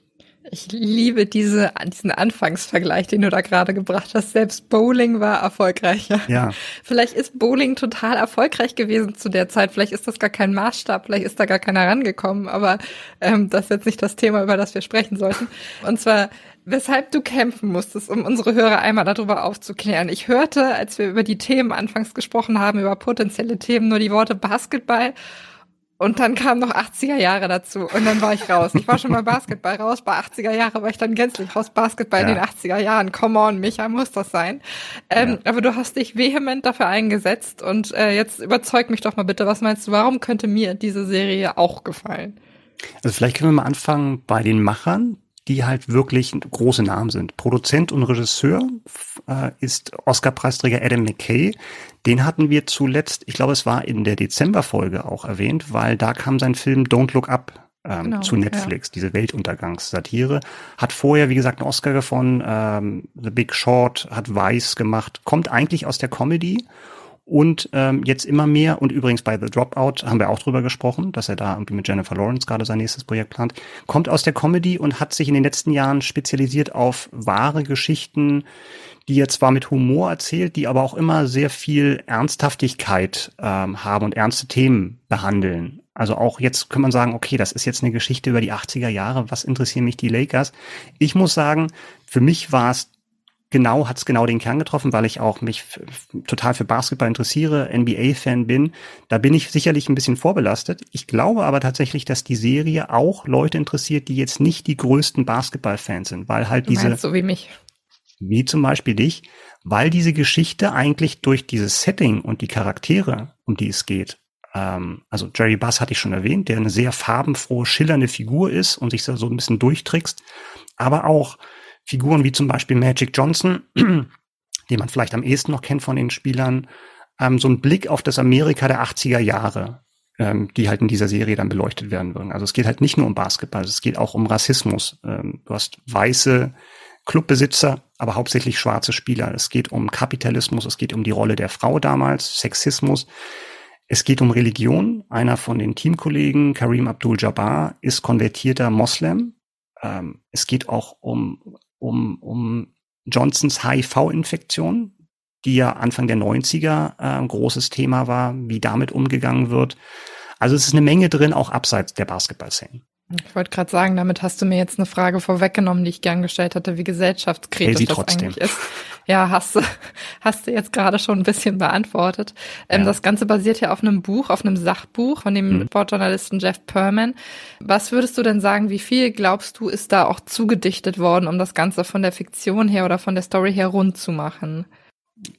Ich liebe diese, diesen Anfangsvergleich, den du da gerade gebracht hast. Selbst Bowling war erfolgreicher. Ja. Vielleicht ist Bowling total erfolgreich gewesen zu der Zeit. Vielleicht ist das gar kein Maßstab. Vielleicht ist da gar keiner rangekommen. Aber ähm, das ist jetzt nicht das Thema, über das wir sprechen sollten. Und zwar weshalb du kämpfen musstest, um unsere Hörer einmal darüber aufzuklären. Ich hörte, als wir über die Themen anfangs gesprochen haben, über potenzielle Themen, nur die Worte Basketball. Und dann kamen noch 80er Jahre dazu und dann war ich raus. Ich war schon mal Basketball raus, bei 80er Jahre war ich dann gänzlich raus. Basketball ja. in den 80er Jahren, come on, Micha, muss das sein. Ähm, ja. Aber du hast dich vehement dafür eingesetzt und äh, jetzt überzeug mich doch mal bitte, was meinst du, warum könnte mir diese Serie auch gefallen? Also vielleicht können wir mal anfangen bei den Machern die halt wirklich große Namen sind. Produzent und Regisseur äh, ist Oscar-Preisträger Adam McKay. Den hatten wir zuletzt, ich glaube, es war in der Dezember-Folge auch erwähnt, weil da kam sein Film Don't Look Up ähm, genau, zu Netflix, ja. diese Weltuntergangssatire. Hat vorher, wie gesagt, einen Oscar gewonnen, ähm, The Big Short, hat Vice gemacht, kommt eigentlich aus der Comedy und ähm, jetzt immer mehr, und übrigens bei The Dropout haben wir auch drüber gesprochen, dass er da irgendwie mit Jennifer Lawrence gerade sein nächstes Projekt plant, kommt aus der Comedy und hat sich in den letzten Jahren spezialisiert auf wahre Geschichten, die er zwar mit Humor erzählt, die aber auch immer sehr viel Ernsthaftigkeit ähm, haben und ernste Themen behandeln. Also auch jetzt kann man sagen, okay, das ist jetzt eine Geschichte über die 80er Jahre, was interessieren mich die Lakers? Ich muss sagen, für mich war es genau, hat es genau den Kern getroffen, weil ich auch mich total für Basketball interessiere, NBA-Fan bin. Da bin ich sicherlich ein bisschen vorbelastet. Ich glaube aber tatsächlich, dass die Serie auch Leute interessiert, die jetzt nicht die größten Basketball-Fans sind, weil halt du diese. So wie mich. Wie zum Beispiel dich, weil diese Geschichte eigentlich durch dieses Setting und die Charaktere, um die es geht, ähm, also Jerry Bass hatte ich schon erwähnt, der eine sehr farbenfrohe, schillernde Figur ist und sich so ein bisschen durchtrickst, aber auch Figuren wie zum Beispiel Magic Johnson, den man vielleicht am ehesten noch kennt von den Spielern, ähm, so ein Blick auf das Amerika der 80er Jahre, ähm, die halt in dieser Serie dann beleuchtet werden würden. Also es geht halt nicht nur um Basketball, es geht auch um Rassismus. Ähm, du hast weiße Clubbesitzer, aber hauptsächlich schwarze Spieler. Es geht um Kapitalismus, es geht um die Rolle der Frau damals, Sexismus. Es geht um Religion. Einer von den Teamkollegen, Karim Abdul-Jabbar, ist konvertierter Moslem. Ähm, es geht auch um um, um Johnsons HIV-Infektion, die ja Anfang der 90er äh, ein großes Thema war, wie damit umgegangen wird. Also es ist eine Menge drin, auch abseits der Basketball-Szene. Ich wollte gerade sagen, damit hast du mir jetzt eine Frage vorweggenommen, die ich gern gestellt hatte, wie gesellschaftskritisch das trotzdem. eigentlich ist. Ja, hast du, hast du jetzt gerade schon ein bisschen beantwortet. Ähm, ja. Das Ganze basiert ja auf einem Buch, auf einem Sachbuch von dem mhm. Sportjournalisten Jeff Perman. Was würdest du denn sagen, wie viel glaubst du, ist da auch zugedichtet worden, um das Ganze von der Fiktion her oder von der Story her rund zu machen?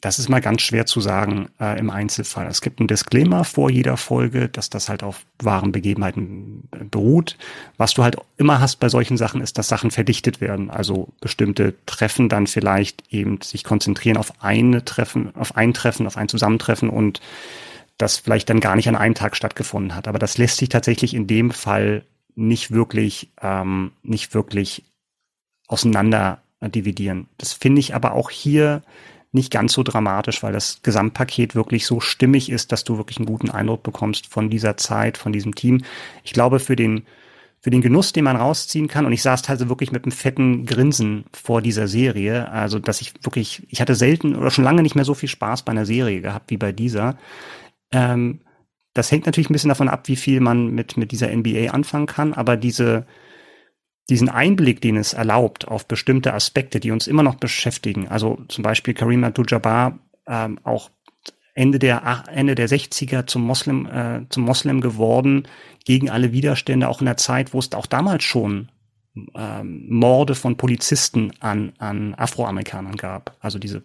Das ist mal ganz schwer zu sagen äh, im Einzelfall. Es gibt einen Disclaimer vor jeder Folge, dass das halt auf wahren Begebenheiten äh, beruht. Was du halt immer hast bei solchen Sachen, ist, dass Sachen verdichtet werden. Also bestimmte Treffen dann vielleicht eben sich konzentrieren auf eine Treffen, auf ein Treffen, auf ein Zusammentreffen und das vielleicht dann gar nicht an einem Tag stattgefunden hat. Aber das lässt sich tatsächlich in dem Fall nicht wirklich, ähm, nicht wirklich auseinander dividieren. Das finde ich aber auch hier nicht ganz so dramatisch, weil das Gesamtpaket wirklich so stimmig ist, dass du wirklich einen guten Eindruck bekommst von dieser Zeit, von diesem Team. Ich glaube, für den, für den Genuss, den man rausziehen kann, und ich saß also wirklich mit einem fetten Grinsen vor dieser Serie, also dass ich wirklich, ich hatte selten oder schon lange nicht mehr so viel Spaß bei einer Serie gehabt wie bei dieser. Ähm, das hängt natürlich ein bisschen davon ab, wie viel man mit, mit dieser NBA anfangen kann, aber diese, diesen Einblick, den es erlaubt auf bestimmte Aspekte, die uns immer noch beschäftigen, also zum Beispiel Karim Abdul-Jabbar ähm, auch Ende der Ende der 60er zum Moslem äh, zum Moslem geworden gegen alle Widerstände auch in der Zeit, wo es auch damals schon ähm, Morde von Polizisten an an Afroamerikanern gab. Also diese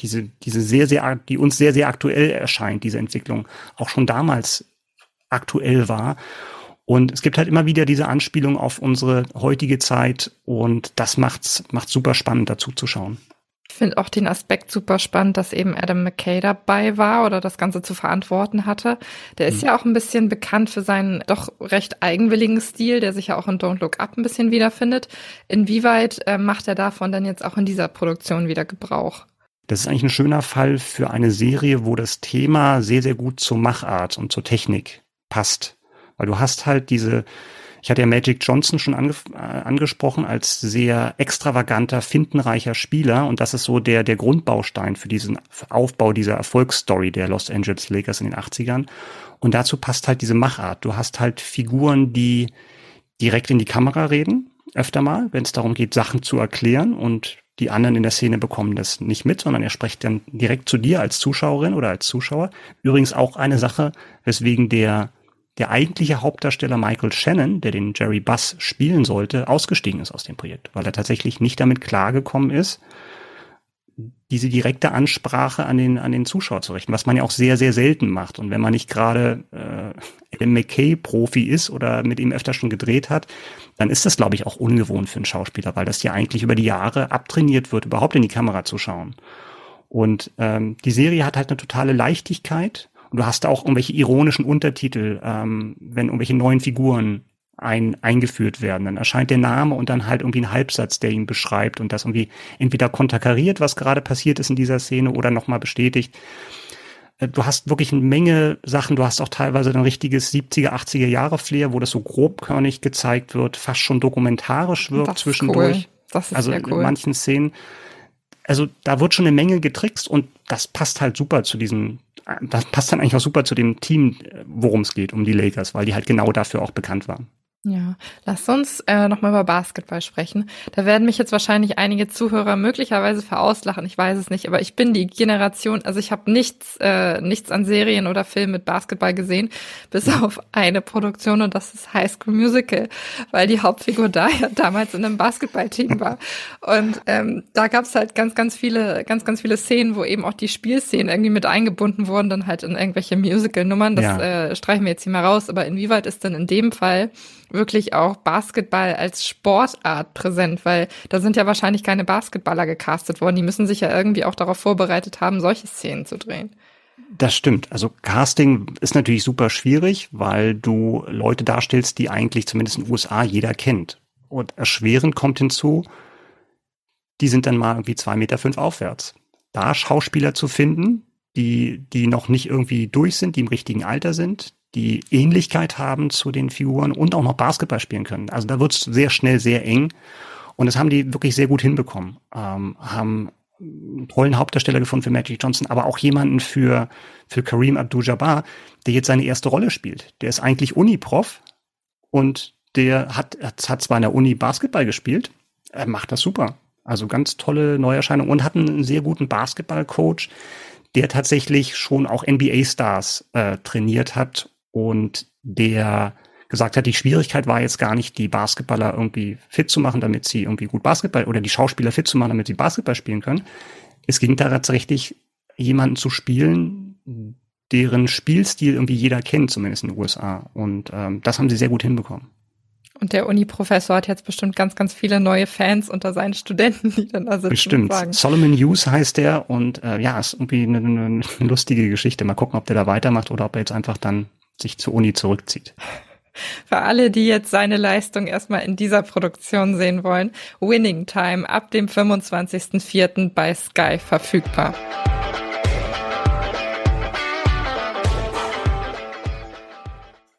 diese diese sehr sehr die uns sehr sehr aktuell erscheint diese Entwicklung auch schon damals aktuell war und es gibt halt immer wieder diese Anspielung auf unsere heutige Zeit und das macht's, macht super spannend dazu zu schauen. Ich finde auch den Aspekt super spannend, dass eben Adam McKay dabei war oder das Ganze zu verantworten hatte. Der ist mhm. ja auch ein bisschen bekannt für seinen doch recht eigenwilligen Stil, der sich ja auch in Don't Look Up ein bisschen wiederfindet. Inwieweit äh, macht er davon dann jetzt auch in dieser Produktion wieder Gebrauch? Das ist eigentlich ein schöner Fall für eine Serie, wo das Thema sehr, sehr gut zur Machart und zur Technik passt. Weil du hast halt diese, ich hatte ja Magic Johnson schon ange, äh, angesprochen als sehr extravaganter, findenreicher Spieler und das ist so der, der Grundbaustein für diesen Aufbau dieser Erfolgsstory der Los Angeles Lakers in den 80ern. Und dazu passt halt diese Machart. Du hast halt Figuren, die direkt in die Kamera reden, öfter mal, wenn es darum geht, Sachen zu erklären und die anderen in der Szene bekommen das nicht mit, sondern er spricht dann direkt zu dir als Zuschauerin oder als Zuschauer. Übrigens auch eine Sache, weswegen der der eigentliche Hauptdarsteller Michael Shannon, der den Jerry Buss spielen sollte, ausgestiegen ist aus dem Projekt, weil er tatsächlich nicht damit klargekommen ist, diese direkte Ansprache an den, an den Zuschauer zu richten, was man ja auch sehr, sehr selten macht. Und wenn man nicht gerade äh, Adam McKay-Profi ist oder mit ihm öfter schon gedreht hat, dann ist das, glaube ich, auch ungewohnt für einen Schauspieler, weil das ja eigentlich über die Jahre abtrainiert wird, überhaupt in die Kamera zu schauen. Und ähm, die Serie hat halt eine totale Leichtigkeit, und du hast auch irgendwelche ironischen Untertitel, ähm, wenn irgendwelche neuen Figuren ein, eingeführt werden. Dann erscheint der Name und dann halt irgendwie ein Halbsatz, der ihn beschreibt und das irgendwie entweder konterkariert, was gerade passiert ist in dieser Szene oder nochmal bestätigt. Äh, du hast wirklich eine Menge Sachen. Du hast auch teilweise ein richtiges 70er, 80er Jahre Flair, wo das so grobkörnig gezeigt wird, fast schon dokumentarisch wirkt zwischendurch. Cool. Das ist also cool. in manchen Szenen. Also da wird schon eine Menge getrickst und das passt halt super zu diesem, das passt dann eigentlich auch super zu dem Team, worum es geht, um die Lakers, weil die halt genau dafür auch bekannt waren. Ja, lass uns äh, nochmal über Basketball sprechen. Da werden mich jetzt wahrscheinlich einige Zuhörer möglicherweise verauslachen, ich weiß es nicht, aber ich bin die Generation, also ich habe nichts, äh, nichts an Serien oder Filmen mit Basketball gesehen, bis auf eine Produktion und das ist High School Musical, weil die Hauptfigur da ja damals in einem Basketballteam war. Und ähm, da gab's halt ganz, ganz viele, ganz, ganz viele Szenen, wo eben auch die Spielszenen irgendwie mit eingebunden wurden, dann halt in irgendwelche Musical-Nummern. Das ja. äh, streichen wir jetzt hier mal raus, aber inwieweit ist denn in dem Fall wirklich auch Basketball als Sportart präsent, weil da sind ja wahrscheinlich keine Basketballer gecastet worden. Die müssen sich ja irgendwie auch darauf vorbereitet haben, solche Szenen zu drehen. Das stimmt. Also Casting ist natürlich super schwierig, weil du Leute darstellst, die eigentlich zumindest in den USA jeder kennt. Und erschwerend kommt hinzu, die sind dann mal irgendwie zwei Meter fünf aufwärts. Da Schauspieler zu finden, die, die noch nicht irgendwie durch sind, die im richtigen Alter sind, die Ähnlichkeit haben zu den Figuren und auch noch Basketball spielen können. Also da wird es sehr schnell sehr eng. Und das haben die wirklich sehr gut hinbekommen. Ähm, haben einen tollen Hauptdarsteller gefunden für Magic Johnson, aber auch jemanden für, für Kareem Abdul-Jabbar, der jetzt seine erste Rolle spielt. Der ist eigentlich Uni-Prof und der hat, hat zwar in der Uni Basketball gespielt, er macht das super. Also ganz tolle Neuerscheinung und hat einen sehr guten Basketball-Coach, der tatsächlich schon auch NBA-Stars äh, trainiert hat und der gesagt hat, die Schwierigkeit war jetzt gar nicht, die Basketballer irgendwie fit zu machen, damit sie irgendwie gut Basketball oder die Schauspieler fit zu machen, damit sie Basketball spielen können. Es ging da tatsächlich, jemanden zu spielen, deren Spielstil irgendwie jeder kennt, zumindest in den USA. Und ähm, das haben sie sehr gut hinbekommen. Und der Uni-Professor hat jetzt bestimmt ganz, ganz viele neue Fans unter seinen Studenten, die dann da sitzen bestimmt. Solomon Hughes heißt der und äh, ja, ist irgendwie eine, eine lustige Geschichte. Mal gucken, ob der da weitermacht oder ob er jetzt einfach dann sich zur Uni zurückzieht. Für alle, die jetzt seine Leistung erstmal in dieser Produktion sehen wollen, Winning Time ab dem 25.04. bei Sky verfügbar.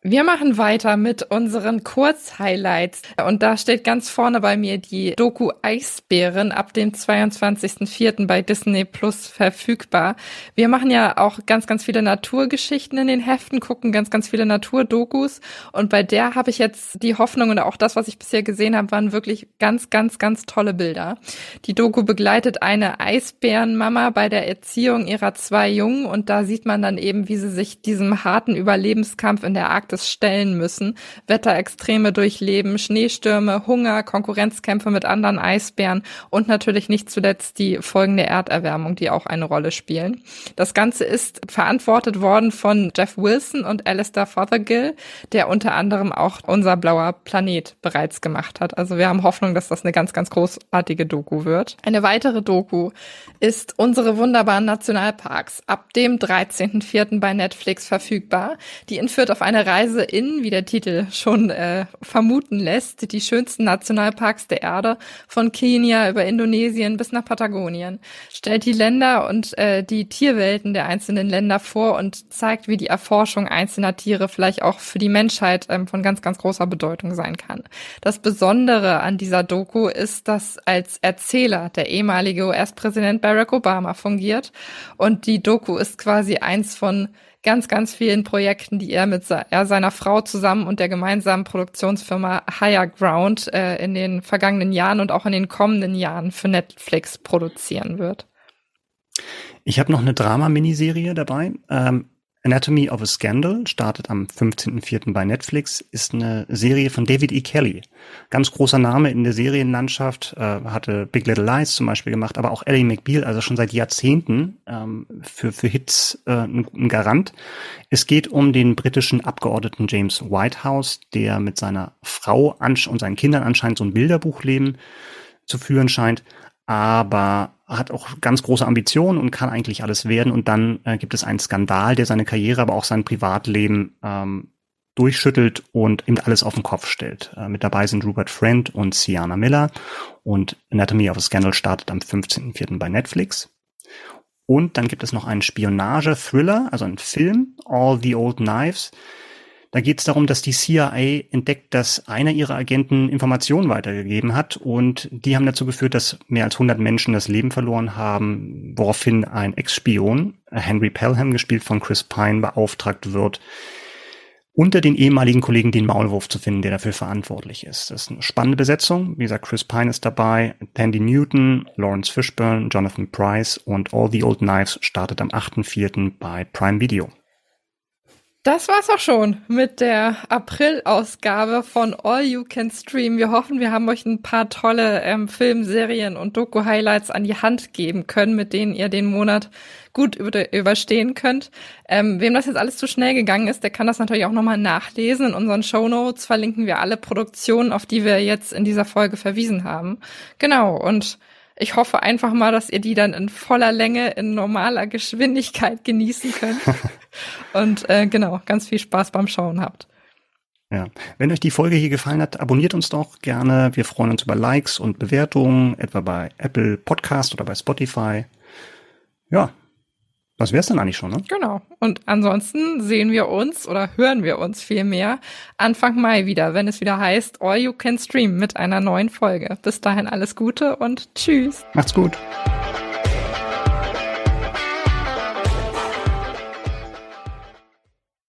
Wir machen weiter mit unseren Kurzhighlights. Und da steht ganz vorne bei mir die Doku Eisbären ab dem 22.04. bei Disney Plus verfügbar. Wir machen ja auch ganz, ganz viele Naturgeschichten in den Heften, gucken ganz, ganz viele Naturdokus. Und bei der habe ich jetzt die Hoffnung und auch das, was ich bisher gesehen habe, waren wirklich ganz, ganz, ganz tolle Bilder. Die Doku begleitet eine Eisbärenmama bei der Erziehung ihrer zwei Jungen. Und da sieht man dann eben, wie sie sich diesem harten Überlebenskampf in der Arktis Marktes stellen müssen. Wetterextreme durchleben, Schneestürme, Hunger, Konkurrenzkämpfe mit anderen Eisbären und natürlich nicht zuletzt die Folgen der Erderwärmung, die auch eine Rolle spielen. Das Ganze ist verantwortet worden von Jeff Wilson und Alistair Fothergill, der unter anderem auch unser blauer Planet bereits gemacht hat. Also wir haben Hoffnung, dass das eine ganz, ganz großartige Doku wird. Eine weitere Doku ist unsere wunderbaren Nationalparks ab dem 13.04. bei Netflix verfügbar. Die entführt auf eine Reise Reise in, wie der Titel schon äh, vermuten lässt, die schönsten Nationalparks der Erde, von Kenia über Indonesien bis nach Patagonien, stellt die Länder und äh, die Tierwelten der einzelnen Länder vor und zeigt, wie die Erforschung einzelner Tiere vielleicht auch für die Menschheit ähm, von ganz, ganz großer Bedeutung sein kann. Das Besondere an dieser Doku ist, dass als Erzähler der ehemalige US-Präsident Barack Obama fungiert und die Doku ist quasi eins von ganz, ganz vielen Projekten, die er mit er seiner Frau zusammen und der gemeinsamen Produktionsfirma Higher Ground äh, in den vergangenen Jahren und auch in den kommenden Jahren für Netflix produzieren wird. Ich habe noch eine Drama-Miniserie dabei. Ähm, Anatomy of a Scandal startet am 15.04. bei Netflix, ist eine Serie von David E. Kelly. Ganz großer Name in der Serienlandschaft, äh, hatte Big Little Lies zum Beispiel gemacht, aber auch Ellie McBeal, also schon seit Jahrzehnten ähm, für, für Hits äh, ein, Garant. Es geht um den britischen Abgeordneten James Whitehouse, der mit seiner Frau und seinen Kindern anscheinend so ein Bilderbuchleben zu führen scheint aber hat auch ganz große Ambitionen und kann eigentlich alles werden. Und dann äh, gibt es einen Skandal, der seine Karriere, aber auch sein Privatleben ähm, durchschüttelt und eben alles auf den Kopf stellt. Äh, mit dabei sind Rupert Friend und Sienna Miller und Anatomy of a Scandal startet am 15.04. bei Netflix. Und dann gibt es noch einen Spionage-Thriller, also einen Film, All the Old Knives. Da geht es darum, dass die CIA entdeckt, dass einer ihrer Agenten Informationen weitergegeben hat und die haben dazu geführt, dass mehr als 100 Menschen das Leben verloren haben, woraufhin ein Ex-Spion, Henry Pelham, gespielt von Chris Pine, beauftragt wird, unter den ehemaligen Kollegen den Maulwurf zu finden, der dafür verantwortlich ist. Das ist eine spannende Besetzung. Wie gesagt, Chris Pine ist dabei, Tandy Newton, Lawrence Fishburne, Jonathan Price und All the Old Knives startet am 8.4. bei Prime Video. Das war's auch schon mit der April-Ausgabe von All You Can Stream. Wir hoffen, wir haben euch ein paar tolle ähm, Filmserien und Doku-Highlights an die Hand geben können, mit denen ihr den Monat gut über, überstehen könnt. Ähm, wem das jetzt alles zu schnell gegangen ist, der kann das natürlich auch nochmal nachlesen. In unseren Show Notes verlinken wir alle Produktionen, auf die wir jetzt in dieser Folge verwiesen haben. Genau, und ich hoffe einfach mal, dass ihr die dann in voller Länge, in normaler Geschwindigkeit genießen könnt. Und äh, genau, ganz viel Spaß beim Schauen habt. Ja. Wenn euch die Folge hier gefallen hat, abonniert uns doch gerne. Wir freuen uns über Likes und Bewertungen, etwa bei Apple Podcast oder bei Spotify. Ja, das wäre es dann eigentlich schon, ne? Genau. Und ansonsten sehen wir uns oder hören wir uns vielmehr Anfang Mai wieder, wenn es wieder heißt All You Can Stream mit einer neuen Folge. Bis dahin alles Gute und tschüss. Macht's gut.